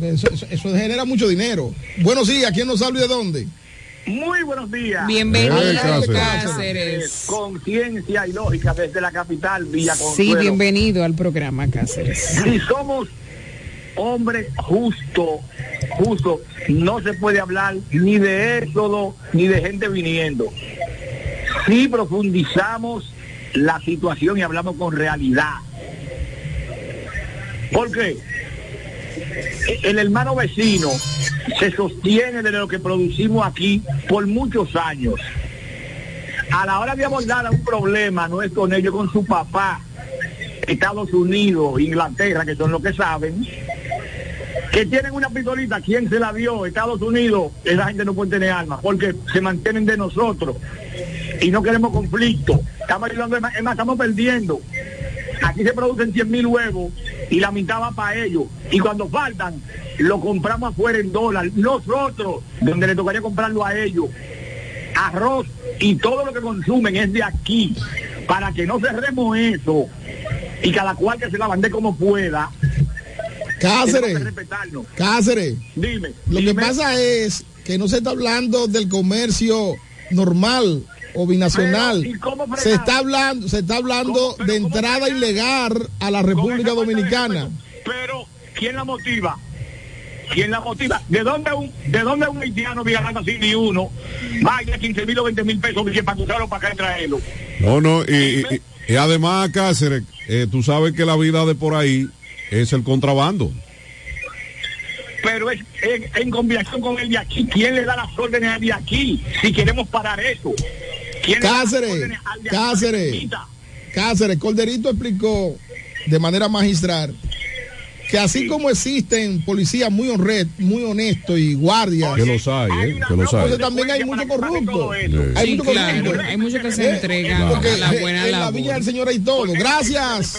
Eso, eso- genera mucho dinero. Buenos días, ¿quién nos habla de dónde? Muy buenos días. Bienvenido, Cáceres. Cáceres. Conciencia y lógica desde la capital, Villa Sí, Consuelo. bienvenido al programa, Cáceres. Si somos hombres justos, justos, no se puede hablar ni de éxodo ni de gente viniendo. Si profundizamos la situación y hablamos con realidad. ¿Por qué? El hermano vecino se sostiene de lo que producimos aquí por muchos años. A la hora de abordar un problema, no es con ellos, con su papá, Estados Unidos, Inglaterra, que son los que saben, que tienen una pistolita, ¿quién se la dio? Estados Unidos, esa gente no puede tener armas, porque se mantienen de nosotros y no queremos conflicto. Estamos ayudando, es más, estamos perdiendo. Aquí se producen 100 mil huevos y la mitad va para ellos. Y cuando faltan, lo compramos afuera en dólar. Nosotros, donde le tocaría comprarlo a ellos. Arroz y todo lo que consumen es de aquí. Para que no cerremos eso y cada cual que se la bande como pueda. Cáceres. respetarnos. Cáceres. Dime. Lo que pasa es que no se está hablando del comercio normal o binacional. Pero, ¿y cómo frenar? Se está hablando, se está hablando de entrada ilegal a la República Dominicana. Pero, ¿quién la motiva? ¿Quién la motiva? ¿De dónde un, de dónde un haitiano viajando así ni uno vaya 15 mil o 20 mil pesos que para cruzarlo para acá y traerlo? No, no, y, y- y- y además, Cáceres, eh, tú sabes que la vida de por ahí es el contrabando. Pero es en, en combinación con el de aquí. ¿Quién le da las órdenes al de aquí? Si queremos parar eso. ¿Quién le da las Cáceres? Cáceres, Cáceres, Corderito explicó de manera magistral que así como existen policías muy honred, muy honestos y guardias, Que los hay, ¿eh? Que los hay. entonces también hay mucho corrupto. Hay Sí, mucho claro, corrupto. hay muchos que se Eh, entregan a la buena en la. Villa del Señor hay todo. Gracias.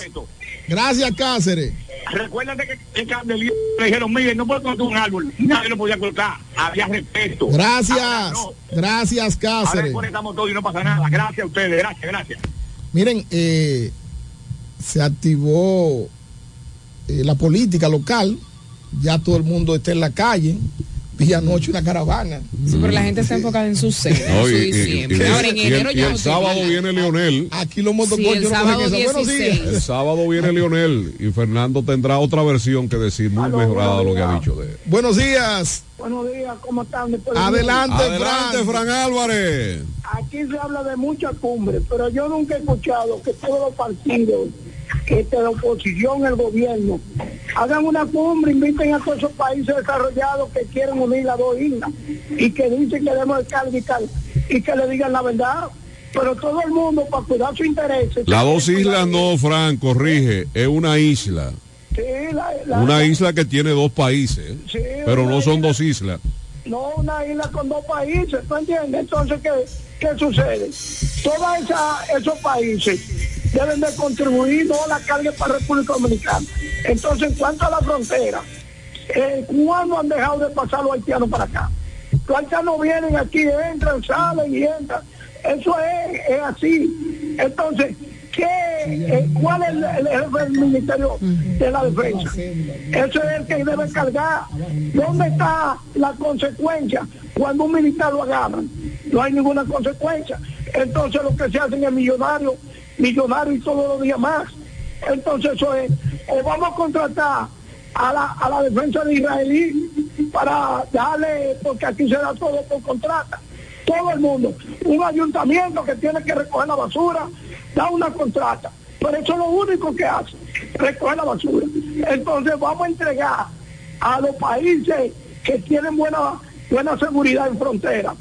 Gracias, Cáceres. Recuérdate que, que Candelilla le dijeron, mire, no puedo cortar un árbol. Nadie lo podía cortar. Había respeto. Ahora Gracias. no. Gracias, Ahora Cáceres. conectamos todo y no pasa nada. Gracias a ustedes. Gracias, gracias. Miren, eh, se activó eh, la política local, ya todo el mundo está en la calle, vi anoche una caravana. Sí, pero la gente está enfocada en su en No, su y- y- y- Ahora en y el- enero y ya el no se sábado viene Leonel. Aquí los Sí, motoconchos el no sábado cogen esa. Buenos 16. días. El sábado viene Leonel y Fernando tendrá otra versión que decir muy mejorada lo que ha dicho de él. Buenos días. Buenos días, ¿cómo están? Después de- Adelante, Adelante, Fran. Fran Álvarez. Aquí se habla de muchas cumbres, pero yo nunca he escuchado que todos los partidos, que de la oposición, el gobierno, hagan una cumbre, inviten a todos esos países desarrollados que quieren unir las dos islas y que dicen que debemos descalificar y que le digan la verdad. Pero todo el mundo, para cuidar sus intereses. Las dos islas no, Fran, corrige, es una isla. Sí, la- la- Una isla que tiene dos países, Sí, pero no son dos islas. no una isla con dos países, ¿tú entiendes? Entonces, ¿qué, qué sucede? Todos esos países deben de contribuir, no la carga para República Dominicana. Entonces, en cuanto a la frontera, eh, ¿cuándo han dejado de pasar los haitianos para acá? Los haitianos vienen aquí, entran, salen y entran. Eso es, es así. Entonces, ¿qué, eh, ¿cuál es el, el del Ministerio de la Defensa? Eso es el que debe cargar. ¿Dónde está la consecuencia cuando un militar lo agarran? No hay ninguna consecuencia. Entonces lo que se hacen es millonario, millonario y todos los días más. Entonces eso es, o vamos a contratar a la, a la defensa de israelí para darle, porque aquí se da todo por contrata, todo el mundo. Un ayuntamiento que tiene que recoger la basura, da una contrata, pero eso es lo único que hace, recoger la basura. Entonces vamos a entregar a los países que tienen buena, buena seguridad en frontera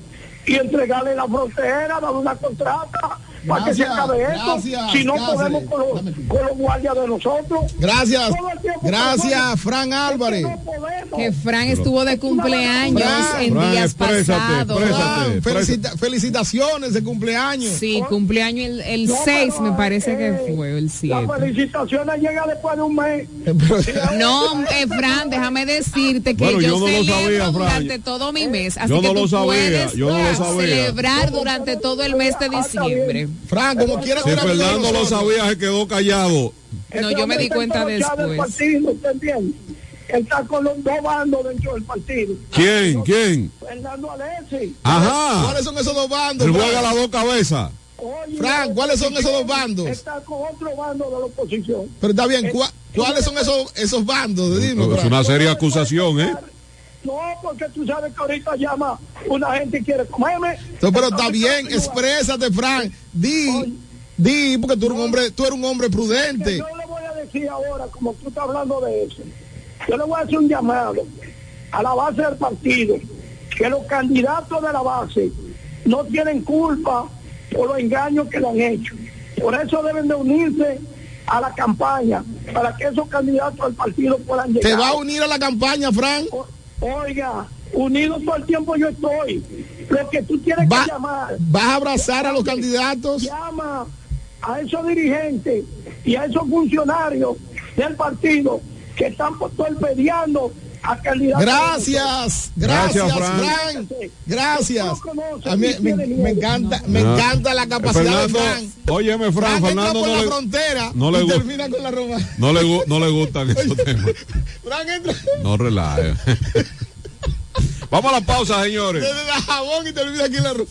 y entregarle la frontera, darle una contrata para que se Gracias, acabe esto. gracias, si no Cáceres. podemos con los, con los guardias de nosotros. Gracias, gracias, Fran Álvarez. Que Fran estuvo de cumpleaños en Fran, días pasados. Felicita- felicitaciones de cumpleaños. Sí, cumpleaños el, el 6 me parece que fue, o el 7. Las felicitaciones llegan después de un mes. No, eh, Fran, déjame decirte que Bueno, yo, yo no lo celebro sabía, durante todo mi mes, así Yo que no tú lo sabía, puedes yo no lo sabía. celebrar durante todo el mes de diciembre. Fran, como quiera Si Fernando lo sabía, se quedó callado. No, yo me di cuenta después. partido, está con los dos bandos dentro del partido. ¿Quién? ¿Quién? Fernando Alessi. Ajá. ¿Cuáles son esos dos bandos? Él Fran? juega las dos cabezas. Fran, ¿cuáles son esos dos bandos? Está con otro bando de la oposición. Pero está bien, ¿cuá- ¿cuáles son esos, esos bandos? Dime, Es una seria acusación, ¿eh? No, porque tú sabes que ahorita llama una gente y quiere comerme. No, pero está bien, exprésate, Fran. Di, di, porque tú eres un hombre, tú eres un hombre prudente. Yo le voy a decir ahora, como tú estás hablando de eso, yo le voy a hacer un llamado a la base del partido, que los candidatos de la base no tienen culpa por los engaños que le han hecho. Por eso deben de unirse a la campaña, para que esos candidatos al partido puedan llegar. ¿Te va a unir a la campaña, Fran? Oiga, unido todo el tiempo yo estoy. Lo que tú tienes Va- que llamar. ¿Vas a abrazar a los candidatos? Llama a esos dirigentes y a esos funcionarios del partido que están por- torpedeando a. Gracias, gracias, Gracias, Fran. Gracias. A mí me, me encanta, me encanta la capacidad Fernando, de Fran. óyeme, Fran, Fernando por no la le, frontera no le y termina con la Roma. no le, no le gustan esos temas. Fran entra No relaje. Vamos a la pausa, señores. desde la jabón y termina aquí en la Roma.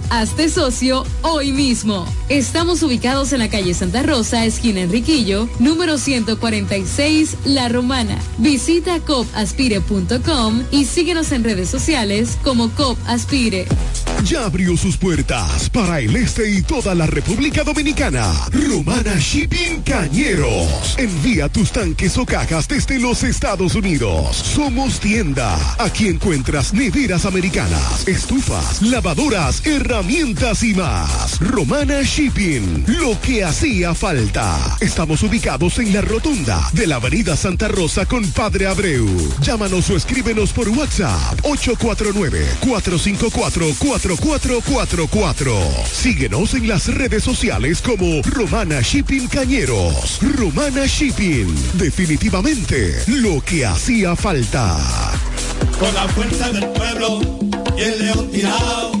Hazte socio hoy mismo. Estamos ubicados en la calle Santa Rosa, esquina Enriquillo, número 146, La Romana. Visita copaspire.com y síguenos en redes sociales como COP Aspire. Ya abrió sus puertas para el este y toda la República Dominicana. Romana Shipping Cañeros. Envía tus tanques o cajas desde los Estados Unidos. Somos tienda. Aquí encuentras neveras americanas, estufas, lavadoras, herramientas herramientas y más. Romana Shipping, lo que hacía falta. Estamos ubicados en la rotunda de la Avenida Santa Rosa con Padre Abreu. Llámanos o escríbenos por WhatsApp 849-454-4444. Síguenos en las redes sociales como Romana Shipping Cañeros. Romana Shipping, definitivamente lo que hacía falta. Con la fuerza del pueblo y el león tirado,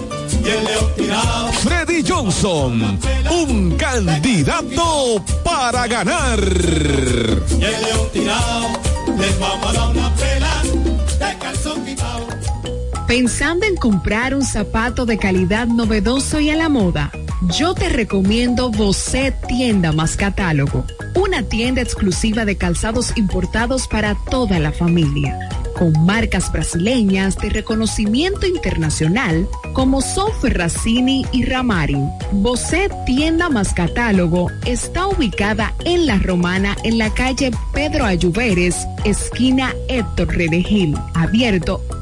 Freddy Johnson, un candidato para ganar. Pensando en comprar un zapato de calidad novedoso y a la moda, yo te recomiendo Bocet Tienda más Catálogo, una tienda exclusiva de calzados importados para toda la familia, con marcas brasileñas de reconocimiento internacional como Sofer Racini y Ramarin. Bocet Tienda más Catálogo está ubicada en La Romana en la calle Pedro Ayuberes, esquina Héctor Redegil, abierto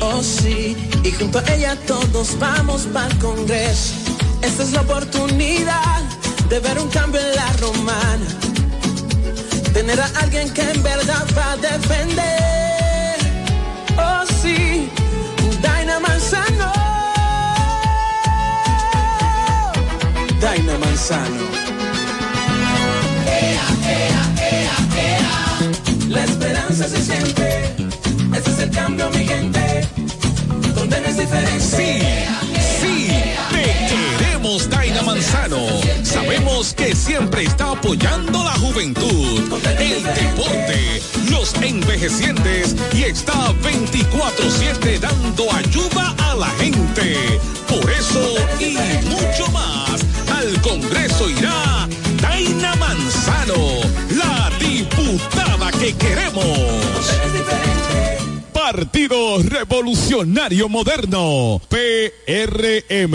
oh sí, y junto a ella todos vamos para el Congreso. Esta es la oportunidad de ver un cambio en la romana, tener a alguien que en verdad va a defender, oh sí, Daina Manzano, Daina Manzano. La esperanza se siente, ese es el cambio, mi gente, donde no es diferente. Sí, sí, te queremos, Daina Manzano. Sabemos que siempre está apoyando la juventud, el deporte, los envejecientes y está 24-7 dando ayuda a la gente. Por eso y mucho más, al Congreso irá Daina Manzano, la diputada que queremos. Partido Revolucionario Moderno, PRM.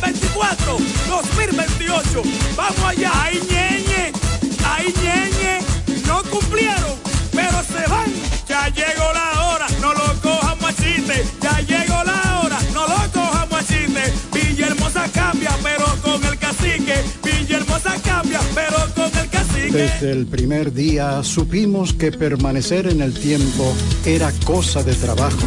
2024, 2028. Vamos allá. Ay, ñeñe, ay, ñeñe, no cumplieron, pero se van. Ya llegó la hora, no lo cojan machiste. Ya llegó la hora, no lo cojan machiste. Villahermosa cambia, pero con el cacique. Villahermosa cambia, pero con el cacique. Desde el primer día supimos que permanecer en el tiempo era cosa de trabajo.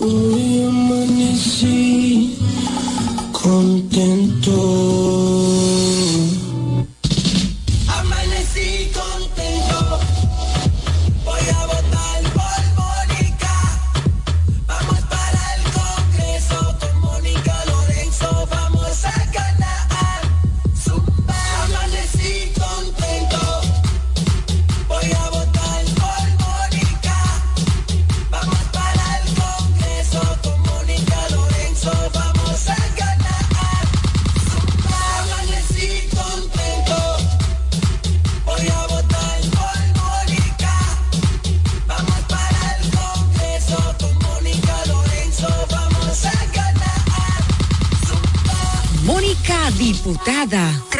Hoy amanecí contento. Diputada,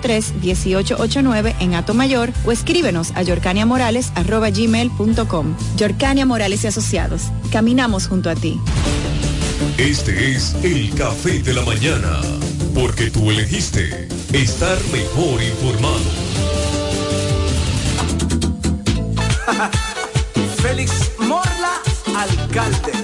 809-553-1889 en Atomayor o escríbenos a yorcaniamorales.gmail.com. Yorcania Morales y Asociados. Caminamos junto a ti. Este es el café de la mañana, porque tú elegiste estar mejor informado. Félix Morla, alcalde.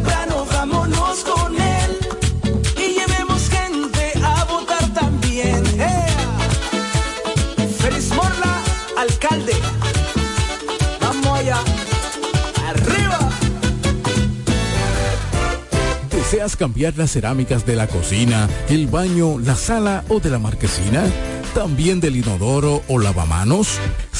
¿Deseas cambiar las cerámicas de la cocina, el baño, la sala o de la marquesina? ¿También del inodoro o lavamanos?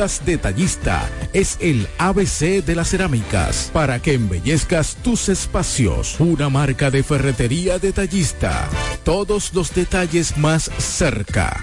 Detallista es el ABC de las cerámicas para que embellezcas tus espacios. Una marca de ferretería detallista. Todos los detalles más cerca.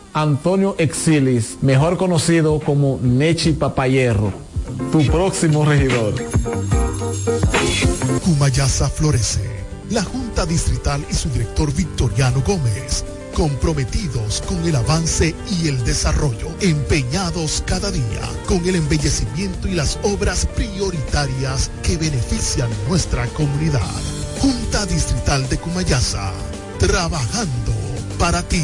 Antonio Exilis, mejor conocido como Nechi Papayerro, tu próximo regidor. Cumayasa florece. La Junta Distrital y su director Victoriano Gómez, comprometidos con el avance y el desarrollo, empeñados cada día con el embellecimiento y las obras prioritarias que benefician nuestra comunidad. Junta Distrital de Cumayasa, trabajando para ti.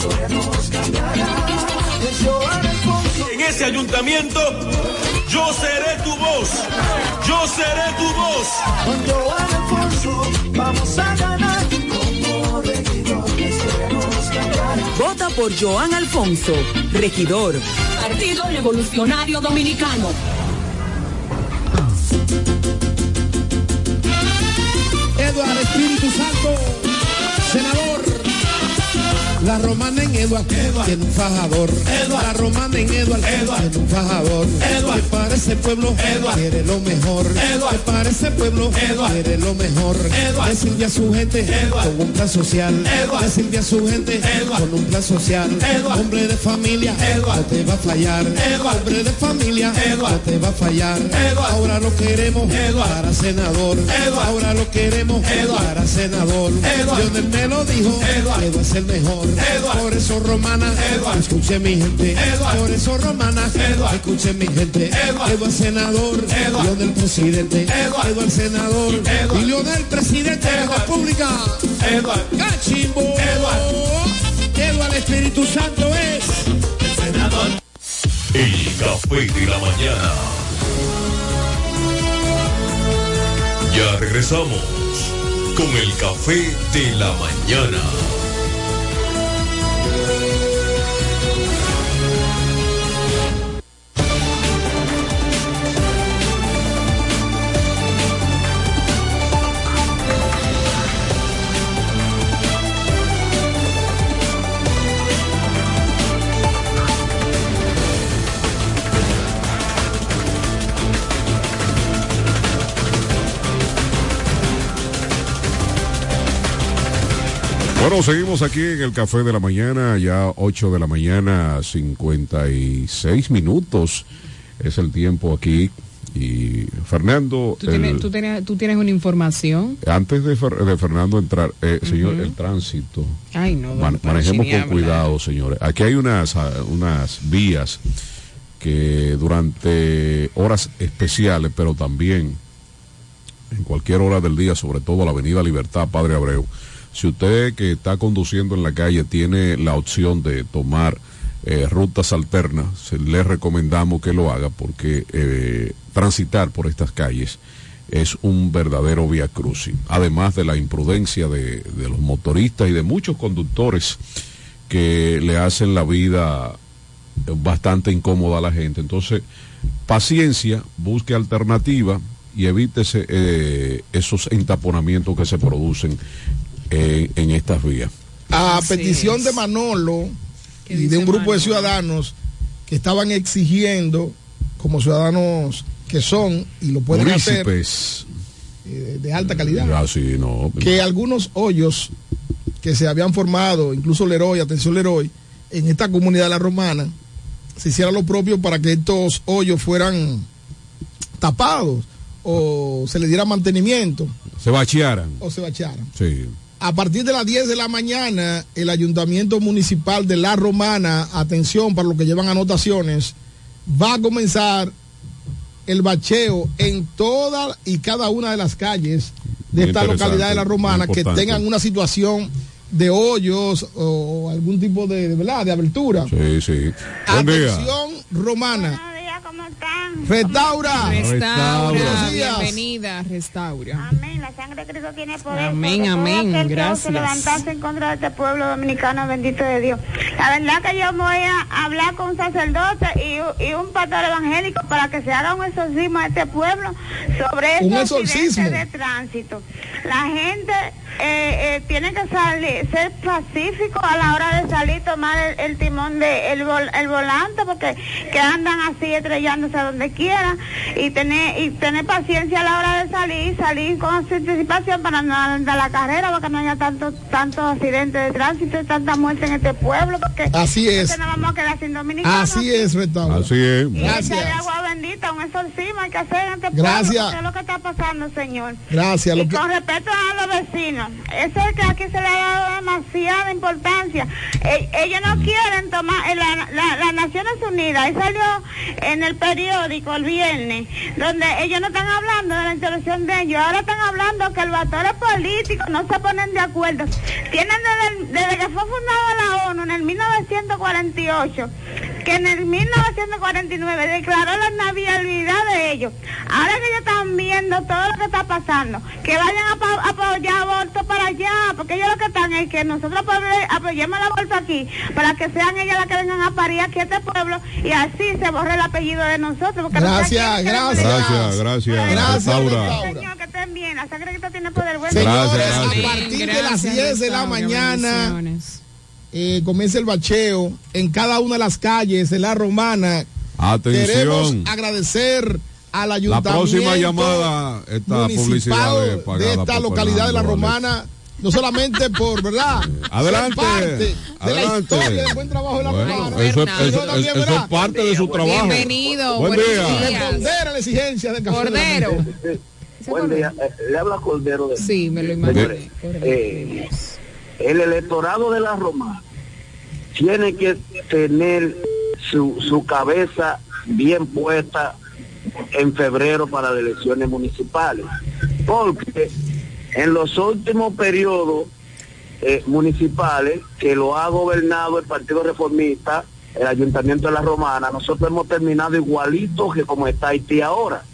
Historia nos cambiará. En ese ayuntamiento, yo seré tu voz. Yo seré tu voz. Con Joan Alfonso vamos a ganar. Como regidor la historia nos cambiará. Vota por Joan Alfonso, regidor. Partido Revolucionario Dominicano. Eduardo Espíritu Santo, senador. La romana en Eduard, tiene un fajador. La romana en Eduard, tiene un fajador. Que para ese pueblo quiere lo mejor. Que para ese pueblo quiere lo mejor. Decirle a su gente con un plan social. Decirle a su gente con un plan social. Hombre de familia, no te va a fallar. Hombre de familia, no te va a fallar. Ahora lo queremos para senador. Ahora lo queremos para senador. Lionel me lo dijo, Eduard es el mejor. Por eso romana, escuche mi gente. Por eso romana, escuche mi gente. Eduard senador, Lionel presidente. Eduard senador, y Lionel presidente de la República. Eduard. Cachimbo. Eduard Espíritu Santo es. Senador. El café de la mañana. Ya regresamos con el café de la mañana. Bueno, seguimos aquí en el Café de la Mañana, ya 8 de la mañana, 56 minutos es el tiempo aquí. Y Fernando, ¿Tú tienes, el- tú tienes- tú tienes una información. antes de, Fer- de Fernando entrar, eh, señor, el tránsito, Ay, no. man- manejemos con cuidado, señores. Aquí hay unas, ah, unas vías que durante horas especiales, pero también en cualquier hora del día, sobre todo la Avenida Libertad, Padre Abreu, si usted que está conduciendo en la calle tiene la opción de tomar eh, rutas alternas, le recomendamos que lo haga porque eh, transitar por estas calles es un verdadero vía crucis, además de la imprudencia de, de los motoristas y de muchos conductores que le hacen la vida bastante incómoda a la gente. Entonces, paciencia, busque alternativa y evítese eh, esos entaponamientos que se producen en estas vías. a petición de Manolo y de un grupo de ciudadanos que estaban exigiendo, como ciudadanos que son y lo pueden hacer eh, de alta calidad, Ah, sí, no. que algunos hoyos que se habían formado, incluso Leroy, atención Leroy, en esta comunidad de la romana, se hiciera lo propio para que estos hoyos fueran tapados o se le diera mantenimiento Se bachearan. o se bachearan. Sí. A partir de las 10 de la mañana, el Ayuntamiento Municipal de La Romana, atención para los que llevan anotaciones, va a comenzar el bacheo en toda y cada una de las calles de Muy esta localidad de La Romana que tengan una situación de hoyos o algún tipo de, de, ¿verdad? de abertura. Sí, sí. Buen día. Restaura. Restaura. Buenos días. Bienvenida, restaura. Amén, la sangre de Cristo tiene poder. Amén, amén, gracias. Se levantarse en contra de este pueblo dominicano bendito de Dios. La verdad que yo voy a hablar con un sacerdote y, y un pastor evangélico para que se haga un exorcismo a este pueblo sobre accidentes de tránsito. La gente eh, eh, tiene que salir, ser pacífico a la hora de salir, tomar el, el timón de el, vol- el volante porque que andan así estrellándose a donde quiera y tener y tener paciencia a la hora de salir, salir con anticipación para no andar la carrera para que no haya tantos tantos accidentes de tránsito y tanta muerte en este pueblo porque Así es. nos vamos a quedar sin dominicanos. Así es, Restaura. Así es. Y echarle agua bendita, un exorcismo hay que hacer en este Gracias. pueblo, porque es lo que está pasando, señor. Gracias. Lo Y que- con respecto a los vecinos, eso es que aquí se le ha dado demasiada importancia. E- ellos no quieren tomar, eh, la, la- las Naciones Unidas, ahí salió en el periódico el viernes, donde ellos no están hablando de la intervención de ellos, ahora están hablando que los actores políticos no se ponen de acuerdo. Tienen desde, que fue fundada la ONU en el 1948, que en el 1949 declaró la naviabilidad de ellos. Ahora que ellos están viendo todo lo que está pasando, que vayan a apo- apoyar aborto para allá, porque ellos lo que están es que nosotros apoye- apoyemos el aborto aquí, para que sean ellas las que vengan a parir aquí a este pueblo y así se borre el apellido de nosotros. Porque Gracias, gracias. Gracias, gracias. Señor, que estén bien, la sangre que tiene poder. Buen Señores, Gracias, a gracias. partir de las Gracias, 10 de la mañana eh, comienza el bacheo en cada una de las calles de la Romana. Queremos Atención. agradecer al La ayuntamiento próxima llamada, esta municipal publicidad de, pagada esta localidad de la Romana, no solamente por, ¿verdad? Adelante, Ser parte de la adelante. historia del buen trabajo de la Bueno, Romana. eso, es- eso- también, eso es parte de su trabajo. Bienvenido, Buen día. Responder a la exigencia del café de la Cordero. Buen día, eh, le habla Cordero de Sí, me lo imaginé. Señores, eh, el electorado de la Roma tiene que tener su, su cabeza bien puesta en febrero para las elecciones municipales, porque en los últimos periodos eh, municipales que lo ha gobernado el Partido Reformista, el Ayuntamiento de la Romana, nosotros hemos terminado igualito que como está Haití ahora,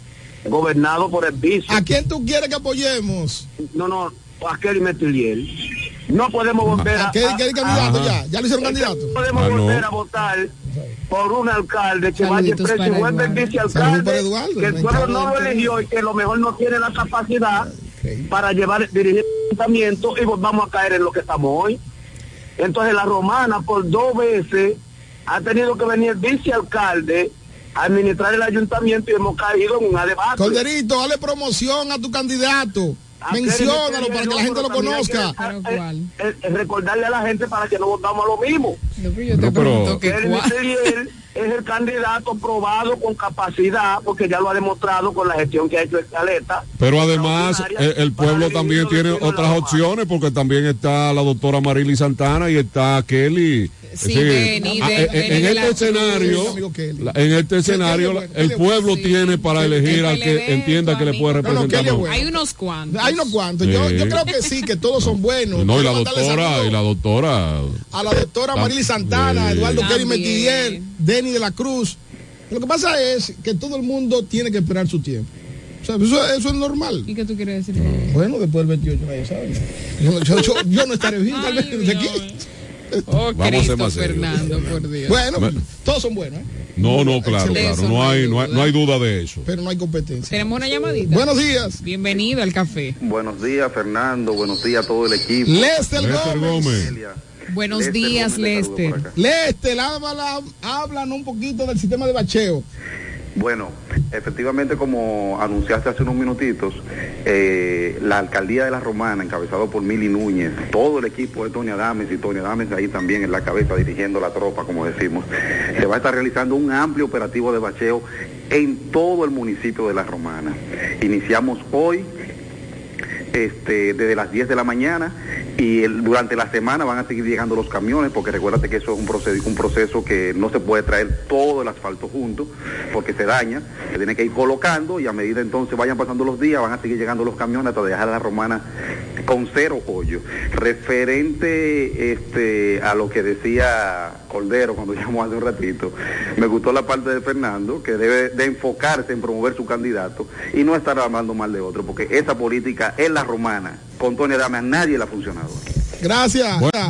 gobernado por el vice. ¿A quién tú quieres que apoyemos? No, no, a Kelly. No podemos volver a... ¿A qué, qué a- candidato a- ya? ¿Ya lo hicieron candidato? No podemos Ah, no. volver a votar por un alcalde que vaya preso y para vuelve el vicealcalde, Eduardo, que el pueblo no lo eligió y que a lo mejor no tiene la capacidad para llevar, dirigir el ayuntamiento y volvamos a caer en lo que estamos hoy. Entonces la romana por dos veces ha tenido que venir el vicealcalde a administrar el ayuntamiento y hemos caído en una debate. Corderito, dale promoción a tu candidato. A Kelly Menciónalo para que la gente pero lo conozca. ah, eh, eh, eh, recordarle a la gente para que no votamos a lo mismo. No, pero yo te No, pero- pregunto que es el candidato probado con capacidad, porque ya lo ha demostrado con la gestión que ha hecho Escaleta. Pero además el para pueblo también tiene otras opciones porque también está la doctora Marily Santana y está Kelly. Sí, Es decir, Denny, a- de- en- de este escenario, la- en este escenario el pueblo sí. tiene para elegir El al que entienda que le puede amigo. No, no, representar. Bueno. Hay unos cuantos. Hay unos cuantos. Yo, Sí. yo creo que sí, que todos son buenos. No, y la doctora, y la doctora. A la doctora Marily Santana, Sí. Eduardo Kelly. Metiller, Denny de la Cruz. Lo que pasa es que todo el mundo tiene que esperar su tiempo. O sea, eso, eso es normal. ¿Y qué tú quieres decir? Bueno, después del 28, nadie sabe. Yo, yo- yo- yo no estaré bien, tal vez, desde aquí. Oh, Vamos a ser Cristo más serios. Fernando, por Dios. Bueno, Me- todos son buenos, ¿eh? No, no, claro, claro. No hay no hay, no hay duda de eso. pero no hay competencia. Tenemos una llamadita. Buenos días. Bienvenido al café. Buenos días, Fernando. Buenos días a todo el equipo. Lester Lester Gómez. Gómez. Buenos Lester días, Gómez, Lester. Lester, háblanos un poquito del sistema de bacheo. Bueno, efectivamente, como anunciaste hace unos minutitos, eh, la alcaldía de La Romana, encabezado por Mili Núñez, todo el equipo de Tony Adames y Tony Adames ahí también en la cabeza dirigiendo la tropa, como decimos, se va a estar realizando un amplio operativo de bacheo en todo el municipio de La Romana. Iniciamos hoy este, desde las 10 de la mañana y durante la semana van a seguir llegando los camiones porque recuérdate que eso es un proceso, un proceso que no se puede traer todo el asfalto junto porque se daña, se tiene que ir colocando y a medida entonces vayan pasando los días van a seguir llegando los camiones hasta dejar a la romana con cero hoyo. Referente este, a lo que decía Cordero cuando llamó hace un ratito, me gustó la parte de Fernando que debe de enfocarse en promover su candidato y no estar hablando mal de otro porque esa política es la romana. Con Tony Adame a nadie le ha funcionado. Gracias. Bueno,